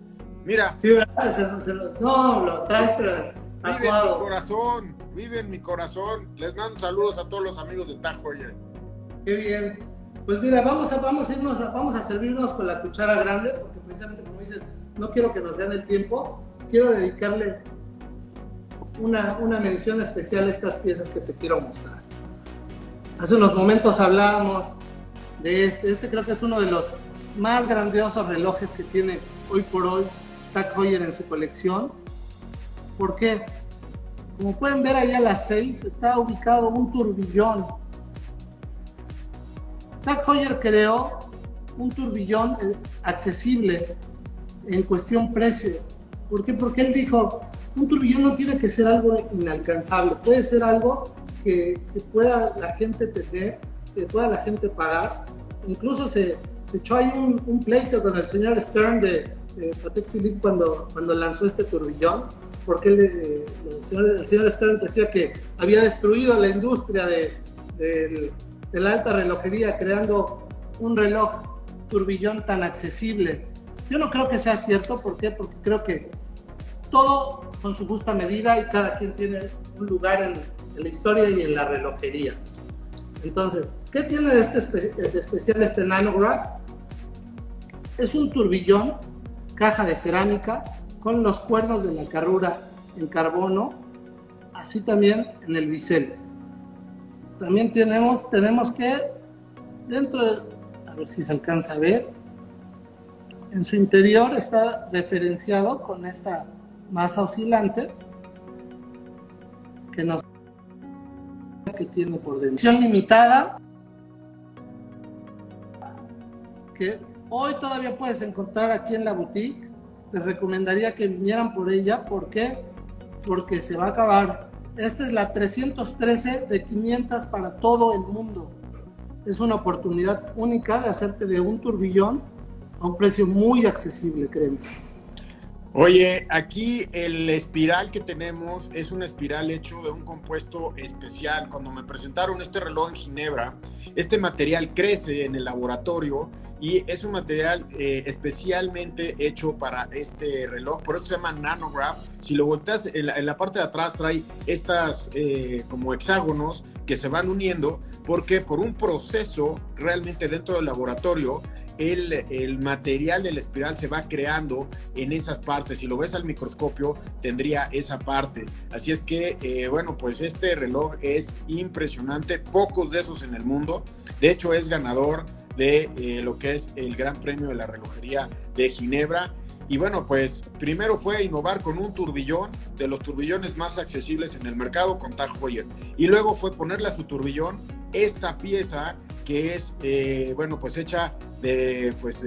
mira. Sí, ¿verdad? no, lo traes, pero... Vive en mi corazón, vive en mi corazón. Les mando saludos a todos los amigos de Tag Heuer. Qué bien. Pues mira, vamos a, vamos a irnos, vamos a servirnos con la cuchara grande, porque precisamente como dices, no quiero que nos gane el tiempo, quiero dedicarle una, una mención especial a estas piezas que te quiero mostrar. Hace unos momentos hablábamos de este, este creo que es uno de los más grandiosos relojes que tiene hoy por hoy Tag Heuer en su colección. ¿Por qué? Como pueden ver ahí a las 6 está ubicado un turbillón Tag Heuer creó un turbillón eh, accesible en cuestión precio. ¿Por qué? Porque él dijo, un turbillón no tiene que ser algo inalcanzable, puede ser algo que, pueda la gente tener, que pueda la gente pagar. Incluso se, echó ahí un, pleito con el señor Stern de, de Patek Philippe cuando, cuando lanzó este turbillón, porque el, señor, Stern decía que había destruido la industria de, del de la alta relojería creando un reloj turbillón tan accesible. Yo no creo que sea cierto, ¿por qué? Porque creo que todo con su justa medida y cada quien tiene un lugar en, la historia y en la relojería. Entonces, ¿qué tiene de, este especial este nanograph? Es un turbillón, caja de cerámica, con los cuernos de la carrura en carbono, así también en el bisel también tenemos, tenemos que, dentro de, a ver si se alcanza a ver, en su interior está referenciado con esta masa oscilante que nos que tiene por dentro. limitada que hoy todavía puedes encontrar aquí en la boutique. Les recomendaría que vinieran por ella. ¿Por qué? Porque se va a acabar esta es la 313 de 500 para todo el mundo. Es una oportunidad única de hacerte de un turbillón a un precio muy accesible, créeme. Oye, aquí el espiral que tenemos es un espiral hecho de un compuesto especial. Cuando me presentaron este reloj en Ginebra, este material crece en el laboratorio y es un material eh, especialmente hecho para este reloj, por eso se llama nanograph. Si lo volteas, en la, parte de atrás trae estas eh, como hexágonos que se van uniendo porque por un proceso realmente dentro del laboratorio el, material de la espiral se va creando en esas partes. Si lo ves al microscopio, tendría esa parte. Así es que, eh, bueno, pues este reloj es impresionante. Pocos de esos en el mundo. De hecho, es ganador de eh, lo que es el Gran Premio de la Relojería de Ginebra. Y bueno, pues primero fue innovar con un turbillón, de los turbillones más accesibles en el mercado, con Tag Heuer. Y luego fue ponerle a su turbillón esta pieza que es, eh, bueno, pues hecha de, pues,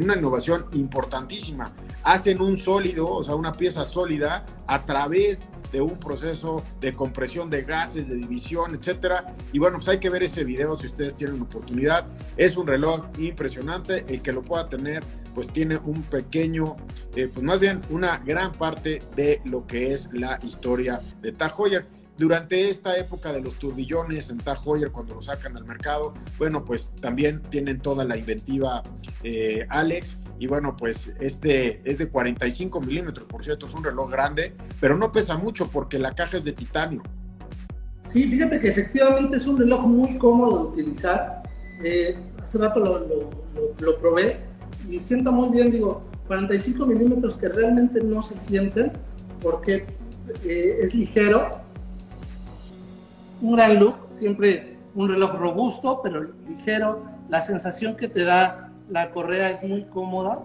una innovación importantísima. Hacen un sólido, o sea, una pieza sólida a través de un proceso de compresión de gases, de división, etcétera. Y bueno, pues hay que ver ese video si ustedes tienen oportunidad. Es un reloj impresionante. El que lo pueda tener, pues tiene un pequeño, eh, pues más bien una gran parte de lo que es la historia de Tag Heuer. Durante esta época de los turbillones en Tag Heuer, cuando lo sacan al mercado, bueno, pues también tienen toda la inventiva eh, Alex. Y bueno, pues este es de 45 milímetros, por cierto, es un reloj grande, pero no pesa mucho porque la caja es de titanio. Sí, fíjate que efectivamente es un reloj muy cómodo de utilizar. Eh, hace rato lo, probé y sienta muy bien, digo, 45 milímetros que realmente no se sienten porque eh, es ligero. Un gran look, siempre un reloj robusto, pero ligero. La sensación que te da la correa es muy cómoda.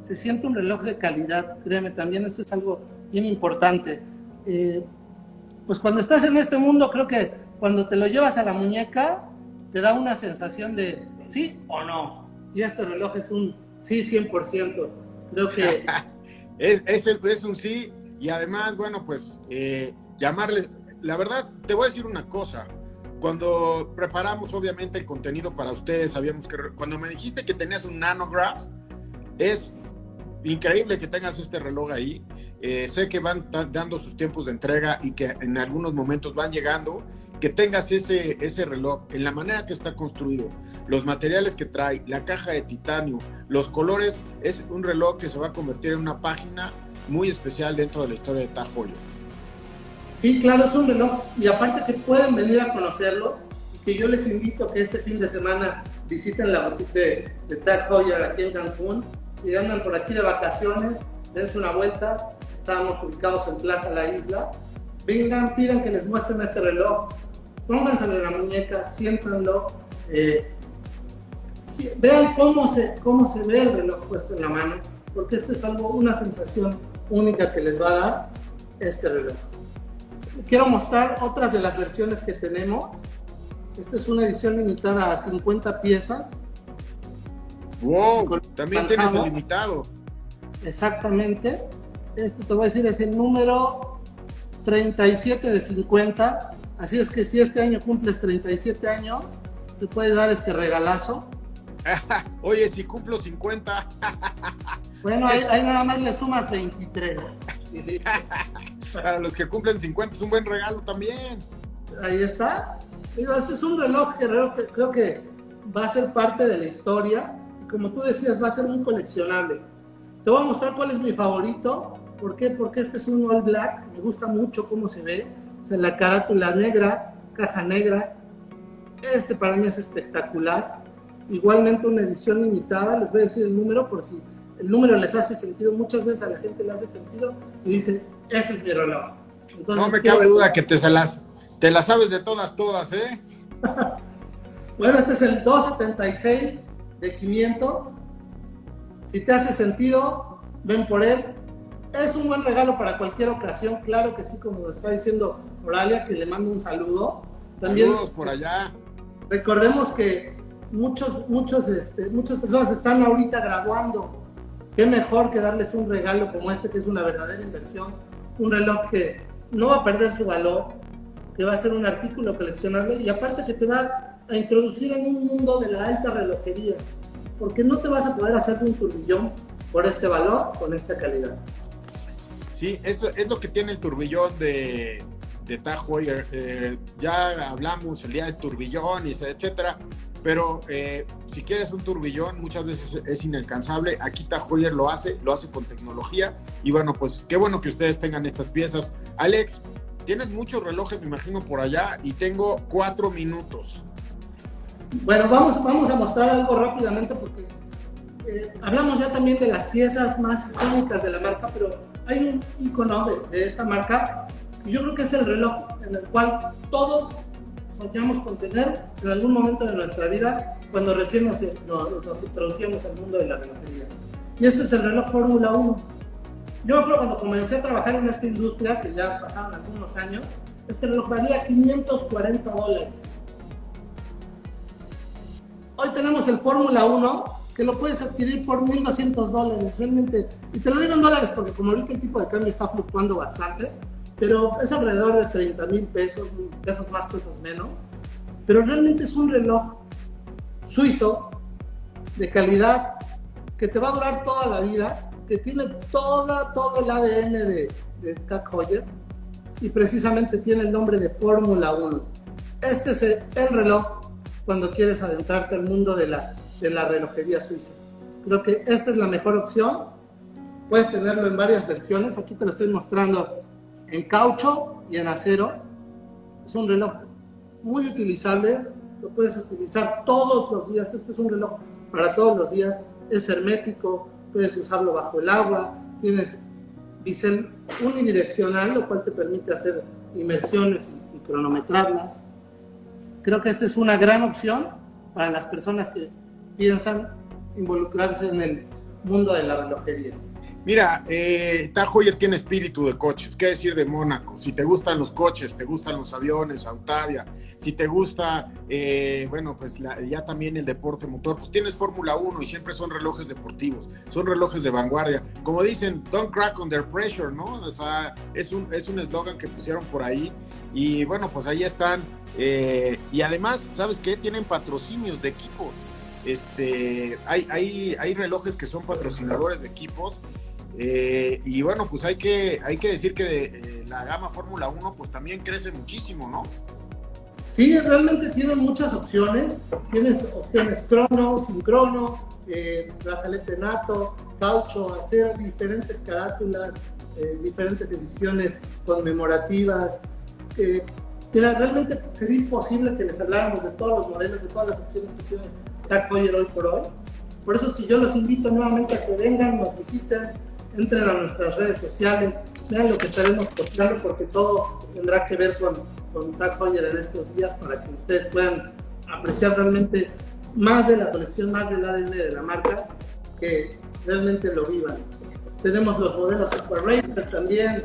Se siente un reloj de calidad, créeme, también esto es algo bien importante. Eh, pues cuando estás en este mundo, creo que cuando te lo llevas a la muñeca, te da una sensación de sí o no. Y este reloj es un sí 100%. Creo que... es, es, un sí y además, bueno, pues eh, llamarles, la verdad, te voy a decir una cosa. Cuando preparamos obviamente el contenido para ustedes, sabíamos que cuando me dijiste que tenías un nanograph, es increíble que tengas este reloj ahí. Eh, sé que van dando sus tiempos de entrega y que en algunos momentos van llegando, que tengas ese, ese reloj en la manera que está construido, los materiales que trae, la caja de titanio, los colores, es un reloj que se va a convertir en una página muy especial dentro de la historia de Heuer. Sí, claro, es un reloj y aparte que pueden venir a conocerlo, que yo les invito que este fin de semana visiten la boutique de, de Tag Heuer aquí en Cancún, si andan por aquí de vacaciones, dense una vuelta, estábamos ubicados en Plaza La Isla. Vengan, pidan que les muestren este reloj, pónganselo en la muñeca, siéntanlo, eh, vean cómo se, cómo se ve el reloj puesto en la mano, porque esto es algo, una sensación única que les va a dar este reloj. Quiero mostrar otras de las versiones que tenemos. Esta es una edición limitada a 50 piezas. ¡Wow! También tienes el limitado. Exactamente. Este te voy a decir es el número 37 de 50. Así es que si este año cumples 37 años, te puedes dar este regalazo. Oye, si cumplo 50. bueno, ahí, nada más le sumas 23. Para los que cumplen 50 es un buen regalo también. Ahí está. Digo, este es un reloj que creo que va a ser parte de la historia. Y como tú decías, va a ser un coleccionable. Te voy a mostrar cuál es mi favorito ¿Por qué? Porque este es un all black, me gusta mucho cómo se ve, o sea, la carátula negra, caja negra. Este para mí es espectacular. Igualmente una edición limitada, les voy a decir el número por si el número les hace sentido. Muchas veces a la gente le hace sentido y dice, ese es mi reloj. no me cabe duda que te, las, te las sabes de todas, todas, ¿eh? bueno, este es el 276 de 500. Si te hace sentido, ven por él. Es un buen regalo para cualquier ocasión, claro que sí, como está diciendo Oralia, que le mando un saludo. También, Saludos por allá. Recordemos que muchos, muchos, este, muchas personas están ahorita graduando. Qué mejor que darles un regalo como este, que es una verdadera inversión. Un reloj que no va a perder su valor, que va a ser un artículo coleccionable y aparte que te va a introducir en un mundo de la alta relojería, porque no te vas a poder hacer un turbillón por este valor, con esta calidad. Sí, eso es lo que tiene el turbillón de, de Tag Heuer. Eh, ya hablamos el día de turbillón, y etcétera, pero eh, si quieres un turbillón, muchas veces es inalcanzable. Aquí Tag Heuer lo hace, lo hace con tecnología. Y bueno, pues qué bueno que ustedes tengan estas piezas. Alex, tienes muchos relojes, me imagino, por allá, y tengo cuatro minutos. Bueno, vamos, vamos a mostrar algo rápidamente porque eh, hablamos ya también de las piezas más icónicas de la marca, pero hay un icono de, esta marca y yo creo que es el reloj en el cual todos soñamos con tener en algún momento de nuestra vida cuando recién nos, nos, introducíamos al mundo de la relojería. Y este es el reloj Fórmula 1. Yo me acuerdo cuando comencé a trabajar en esta industria, que ya pasaron algunos años, este reloj valía 540 dólares. Hoy tenemos el Fórmula 1 que lo puedes adquirir por 1.200 dólares, realmente. Y te lo digo en dólares porque como ahorita el tipo de cambio está fluctuando bastante, pero es alrededor de 30 mil pesos, pesos más, pesos menos. Pero realmente es un reloj suizo de calidad que te va a durar toda la vida, que tiene toda, todo el ADN de, de Heuer. y precisamente tiene el nombre de Fórmula 1. Este es el reloj cuando quieres adentrarte al mundo de la, de la relojería suiza. Creo que esta es la mejor opción. Puedes tenerlo en varias versiones. Aquí te lo estoy mostrando en caucho y en acero. Es un reloj muy utilizable. Lo puedes utilizar todos los días. Este es un reloj para todos los días. Es hermético. Puedes usarlo bajo el agua. Tienes bisel unidireccional, lo cual te permite hacer inmersiones y, y cronometrarlas. Creo que esta es una gran opción para las personas que piensan involucrarse en el mundo de la relojería. Mira, eh, tiene espíritu de coches. ¿Qué decir de Mónaco? Si te gustan los coches, te gustan los aviones, Autavia, si te gusta, eh, bueno, pues ya también el deporte motor, pues tienes Fórmula 1 y siempre son relojes deportivos, son relojes de vanguardia. Como dicen, don't crack under pressure, ¿no? O sea, es un es eslogan que pusieron por ahí. Y bueno, pues ahí están. Eh, y además, ¿sabes qué? Tienen patrocinios de equipos. Este, hay, hay, hay relojes que son patrocinadores de equipos eh, y bueno, pues hay que, hay que decir que eh, la gama Fórmula 1 pues también crece muchísimo, ¿no? Sí, realmente tiene muchas opciones. Tienes opciones crono, sin crono, eh, brazalete nato, caucho, acero, diferentes carátulas, eh, diferentes ediciones conmemorativas. mira, realmente sería imposible que les habláramos de todos los modelos, de todas las opciones que tiene Tag Heuer hoy por hoy. Por eso es que yo los invito nuevamente a que vengan, nos visiten, entren a nuestras redes sociales, vean lo que estaremos posteando porque todo tendrá que ver con, con Tag Heuer en estos días para que ustedes puedan apreciar realmente más de la colección, más del ADN de la marca, que realmente lo vivan. Tenemos los modelos Super Racer también,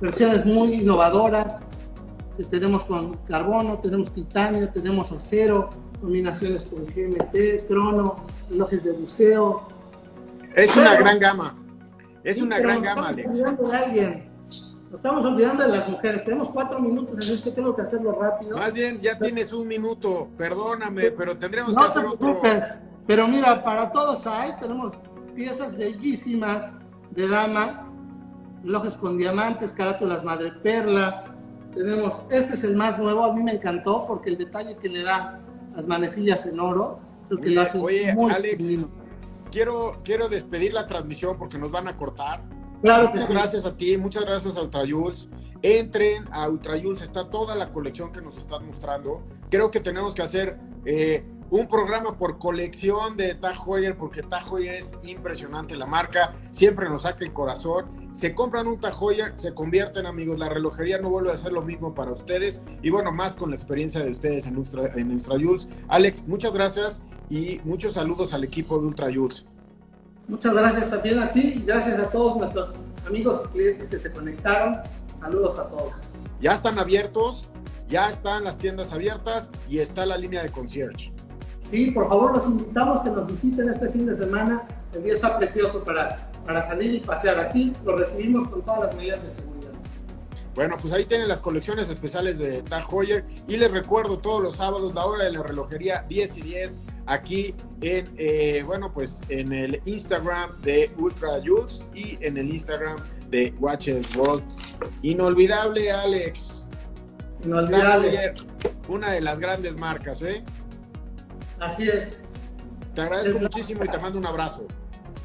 versiones muy innovadoras, que tenemos con carbono, tenemos titanio, tenemos acero, combinaciones con GMT, crono, relojes de buceo, es una gran gama. Es una gran gama, Alex. Alguien. Nos estamos olvidando de las mujeres. Tenemos cuatro minutos, así es que tengo que hacerlo rápido. Más bien, ya tienes un minuto. Perdóname, pero tendremos que hacer otro. Pero mira, para todos hay, tenemos piezas bellísimas de dama, relojes con diamantes, carátulas madreperla. Tenemos, este es el más nuevo, a mí me encantó porque el detalle que le da las manecillas en oro, creo que lo hace oye, muy Alex, quiero, quiero despedir la transmisión porque nos van a cortar. Claro muchas gracias a ti, muchas gracias a Ultrajules. Entren a Ultrajules, está toda la colección que nos están mostrando. Creo que tenemos que hacer eh, un programa por colección de Tag Heuer, porque Tag Heuer es impresionante la marca, siempre nos saca el corazón. Se compran un Tag Heuer, se convierten amigos, la relojería no vuelve a ser lo mismo para ustedes y bueno, más con la experiencia de ustedes en Ultra, en Ultra Jules. Alex, muchas gracias y muchos saludos al equipo de Ultra Jules. Muchas gracias también a ti y gracias a todos nuestros amigos y clientes que se conectaron. Saludos a todos. Ya están abiertos, ya están las tiendas abiertas y está la línea de concierge. Sí, por favor, los invitamos que nos visiten este fin de semana. El día está precioso para, para salir y pasear. Aquí lo recibimos con todas las medidas de seguridad. Bueno, pues ahí tienen las colecciones especiales de Tag Heuer y les recuerdo todos los sábados la hora de la relojería 10 y 10 aquí en, eh, bueno, pues en el Instagram de Ultra Jules y en el Instagram de Watches World. Inolvidable, Alex. Inolvidable. Una de las grandes marcas, ¿eh? Así es. Te agradezco muchísimo y te mando un abrazo.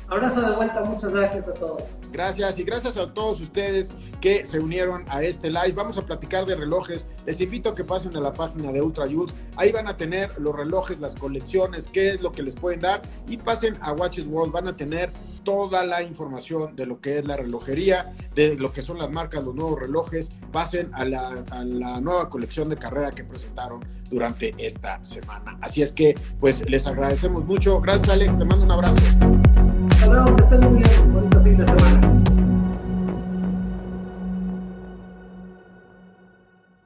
Abrazo de vuelta, muchas gracias a todos. Gracias y gracias a todos ustedes que se unieron a este live. Vamos a platicar de relojes. Les invito a que pasen a la página de Ultra Jules. Ahí van a tener los relojes, las colecciones, qué es lo que les pueden dar. Y pasen a Watches World. Van a tener toda la información de lo que es la relojería, de lo que son las marcas, los nuevos relojes. Pasen a la, a la nueva colección de carrera que presentaron durante esta semana. Así es que, pues les agradecemos mucho. Gracias, Alex. Te mando un abrazo. Hasta luego, que estén muy bien. Bonito fin de semana.